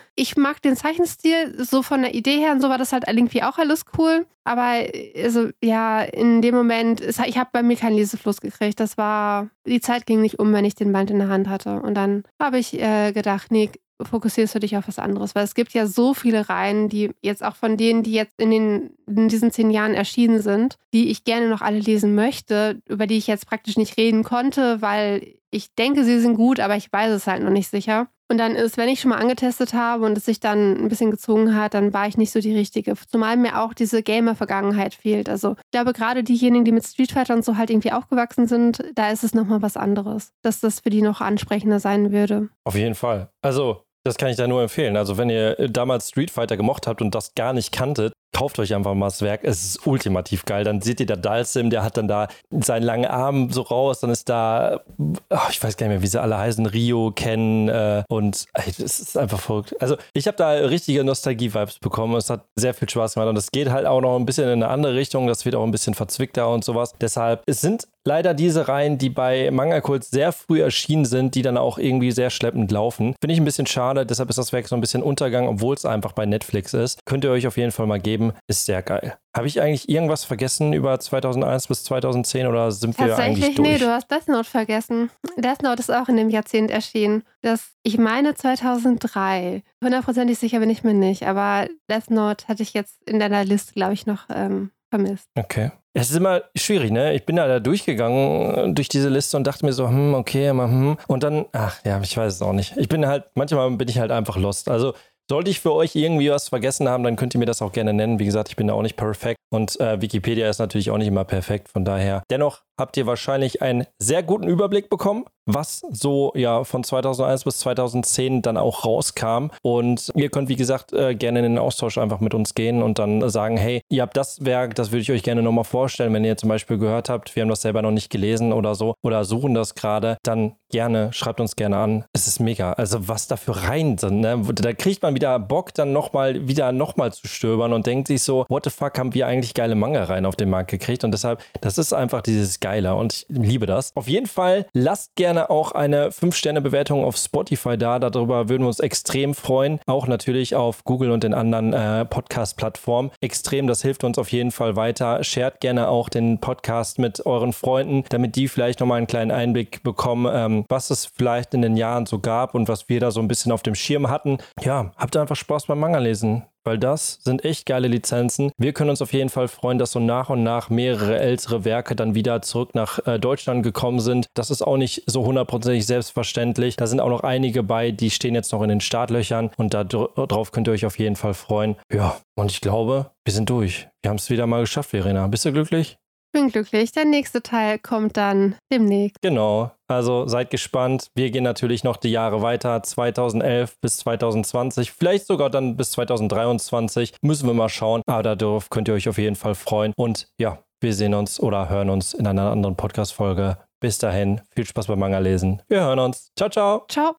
Ich mag den Zeichenstil so von der Idee her und so war das halt irgendwie auch alles cool. Aber also, ja, in dem Moment, ich habe bei mir keinen Lesefluss gekriegt. Das war, die Zeit ging nicht um, wenn ich den Band in der Hand hatte. Und dann habe ich äh, gedacht, nee, fokussierst du dich auf was anderes. Weil es gibt ja so viele Reihen, die jetzt auch von denen, die jetzt in, den, in diesen zehn Jahren erschienen sind, die ich gerne noch alle lesen möchte, über die ich jetzt praktisch nicht reden konnte, weil ich denke, sie sind gut, aber ich weiß es halt noch nicht sicher. Und dann ist, wenn ich schon mal angetestet habe und es sich dann ein bisschen gezogen hat, dann war ich nicht so die Richtige. Zumal mir auch diese Gamer-Vergangenheit fehlt. Also ich glaube, gerade diejenigen, die mit Street Fighter und so halt irgendwie aufgewachsen sind, da ist es nochmal was anderes. Dass das für die noch ansprechender sein würde. Auf jeden Fall. Also das kann ich da nur empfehlen. Also, wenn ihr damals Street Fighter gemocht habt und das gar nicht kanntet, kauft euch einfach mal das Werk. Es ist ultimativ geil. Dann seht ihr da Dalsim, der hat dann da seinen langen Arm so raus. Dann ist da, oh, ich weiß gar nicht mehr, wie sie alle heißen, Rio, Ken äh, und es ist einfach verrückt. Also, ich habe da richtige Nostalgie-Vibes bekommen. Es hat sehr viel Spaß gemacht und es geht halt auch noch ein bisschen in eine andere Richtung. Das wird auch ein bisschen verzwickter und sowas. Deshalb, es sind leider diese Reihen, die bei Manga Kult sehr früh erschienen sind, die dann auch irgendwie sehr schleppend laufen. Finde ich ein bisschen schade, deshalb ist das Werk so ein bisschen Untergang, obwohl es einfach bei Netflix ist. Könnt ihr euch auf jeden Fall mal geben, ist sehr geil. Habe ich eigentlich irgendwas vergessen über 2001 bis 2010 oder sind wir eigentlich durch? Nee, du hast Death Note vergessen. Death Note ist auch in dem Jahrzehnt erschienen. Das, ich meine 2003. Hundertprozentig sicher bin ich mir nicht, aber Death Note hatte ich jetzt in deiner Liste, glaube ich, noch ähm, vermisst. Okay. Es ist immer schwierig, ne? Ich bin da, da durchgegangen durch diese Liste und dachte mir so, hm, okay, hm. Und dann, ach ja, ich weiß es auch nicht. Ich bin halt, manchmal bin ich halt einfach lost. Also sollte ich für euch irgendwie was vergessen haben, dann könnt ihr mir das auch gerne nennen. Wie gesagt, ich bin da auch nicht perfekt und äh, Wikipedia ist natürlich auch nicht immer perfekt. Von daher, dennoch habt ihr wahrscheinlich einen sehr guten Überblick bekommen, was so ja von 2001 bis 2010 dann auch rauskam. Und ihr könnt, wie gesagt, äh, gerne in den Austausch einfach mit uns gehen und dann sagen, hey, ihr habt das Werk, das würde ich euch gerne nochmal vorstellen. Wenn ihr zum Beispiel gehört habt, wir haben das selber noch nicht gelesen oder so oder suchen das gerade, dann gerne, schreibt uns gerne an. Es ist mega. Also was da für Reihen sind, ne? Da kriegt man wieder Bock, dann nochmal wieder nochmal zu stöbern und denkt sich so, what the fuck, haben wir eigentlich geile Manga-Reihen auf den Markt gekriegt? Und deshalb, das ist einfach dieses geiler und ich liebe das. Auf jeden Fall lasst gerne auch eine 5-Sterne-Bewertung auf Spotify da. Darüber würden wir uns extrem freuen. Auch natürlich auf Google und den anderen äh, Podcast-Plattformen. Extrem, das hilft uns auf jeden Fall weiter. Shared gerne auch den Podcast mit euren Freunden, damit die vielleicht nochmal einen kleinen Einblick bekommen, ähm, was es vielleicht in den Jahren so gab und was wir da so ein bisschen auf dem Schirm hatten. Ja, habt einfach Spaß beim Manga lesen weil das sind echt geile Lizenzen. Wir können uns auf jeden Fall freuen, dass so nach und nach mehrere ältere Werke dann wieder zurück nach äh, Deutschland gekommen sind. Das ist auch nicht so hundertprozentig selbstverständlich. Da sind auch noch einige bei, die stehen jetzt noch in den Startlöchern und darauf könnt ihr euch auf jeden Fall freuen. Ja, und ich glaube, wir sind durch. Wir haben es wieder mal geschafft, Verena. Bist du glücklich? Bin glücklich. Der nächste Teil kommt dann demnächst. Genau. Also seid gespannt. Wir gehen natürlich noch die Jahre weiter. 2011 bis 2020. Vielleicht sogar dann bis 2023. Müssen wir mal schauen. Aber darauf könnt ihr euch auf jeden Fall freuen. Und ja, wir sehen uns oder hören uns in einer anderen Podcast-Folge. Bis dahin, viel Spaß beim Manga lesen. Wir hören uns. Ciao, ciao. Ciao.